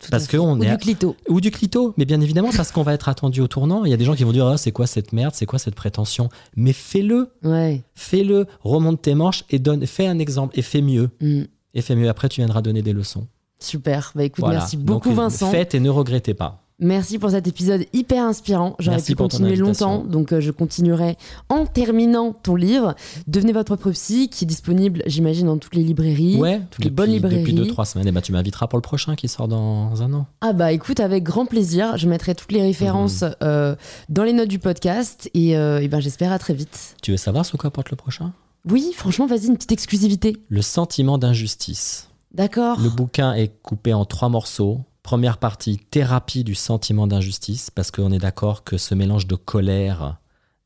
Tout Parce Ou est du clito. Ou du clito, mais bien évidemment parce qu'on va être attendu au tournant. Il y a des gens qui vont dire Ah, c'est quoi cette merde, c'est quoi cette prétention? Mais fais-le, Ouais. fais-le, remonte tes manches et donne, fais un exemple et fais mieux. Mm. Et fais mieux. Après, tu viendras donner des leçons. Super. Bah écoute, Voilà. merci beaucoup euh, Vincent. Faites et ne regrettez pas. Merci pour cet épisode hyper inspirant. J'aurais pu continuer longtemps, donc euh, je continuerai en terminant ton livre. Devenez votre propre psy, qui est disponible, j'imagine, dans toutes les librairies. Ouais, toutes les bonnes librairies. Depuis 2-3 semaines. Et bah, tu m'inviteras pour le prochain qui sort dans un an. Ah bah écoute, avec grand plaisir. Je mettrai toutes les références mmh. euh, dans les notes du podcast et, euh, et ben, j'espère à très vite. Tu veux savoir ce quoi porte le prochain? Oui, franchement, vas-y, une petite exclusivité. Le sentiment d'injustice. D'accord. Le bouquin est coupé en trois morceaux. Première partie, thérapie du sentiment d'injustice, parce qu'on est d'accord que ce mélange de colère,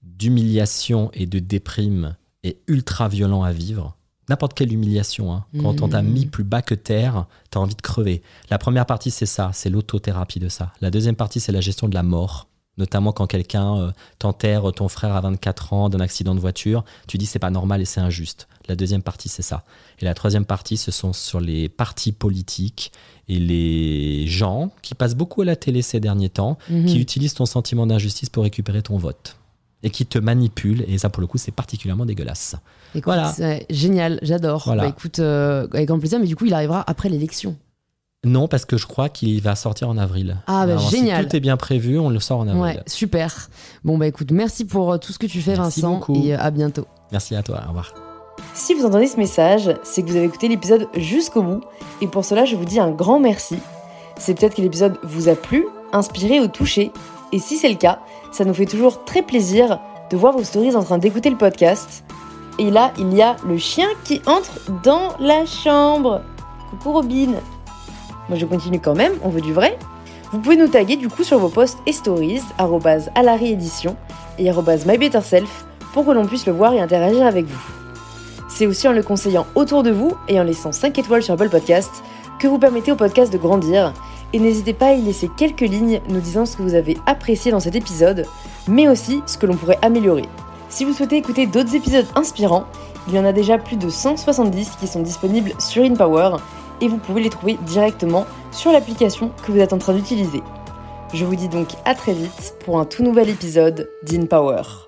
d'humiliation et de déprime est ultra violent à vivre. N'importe quelle humiliation, hein. quand on t'a mis mmh. plus bas que terre, t'as envie de crever. La première partie, c'est ça, c'est l'autothérapie de ça. La deuxième partie, c'est la gestion de la mort notamment quand quelqu'un euh, t'enterre ton frère à 24 ans d'un accident de voiture, tu dis c'est pas normal et c'est injuste. La deuxième partie, c'est ça. Et la troisième partie, ce sont sur les partis politiques et les gens qui passent beaucoup à la télé ces derniers temps, mhm. qui utilisent ton sentiment d'injustice pour récupérer ton vote et qui te manipulent. Et ça, pour le coup, c'est particulièrement dégueulasse. voilà. Génial, j'adore. Voilà. Bah, écoute, euh, avec grand plaisir, mais du coup, il arrivera après l'élection. Non, parce que je crois qu'il va sortir en avril. Ah, bah, génial. Si tout est bien prévu, on le sort en avril. Ouais, super. Bon, bah écoute, merci pour euh, tout ce que tu fais, Vincent. Et euh, à bientôt. Merci à toi. Au revoir. Si vous entendez ce message, c'est que vous avez écouté l'épisode jusqu'au bout. Et pour cela, je vous dis un grand merci. C'est peut-être que l'épisode vous a plu, inspiré ou touché. Et si c'est le cas, ça nous fait toujours très plaisir de voir vos stories en train d'écouter le podcast. Et là, il y a le chien qui entre dans la chambre. Coucou Robin. Moi je continue quand même, on veut du vrai. Vous pouvez nous taguer du coup sur vos posts et stories, @alariedition et mybetterself pour que l'on puisse le voir et interagir avec vous. C'est aussi en le conseillant autour de vous et en laissant 5 étoiles sur Apple Podcast que vous permettez au podcast de grandir. Et n'hésitez pas à y laisser quelques lignes nous disant ce que vous avez apprécié dans cet épisode, mais aussi ce que l'on pourrait améliorer. Si vous souhaitez écouter d'autres épisodes inspirants, il y en a déjà plus de 170 qui sont disponibles sur InPower et vous pouvez les trouver directement sur l'application que vous êtes en train d'utiliser. Je vous dis donc à très vite pour un tout nouvel épisode d'InPower.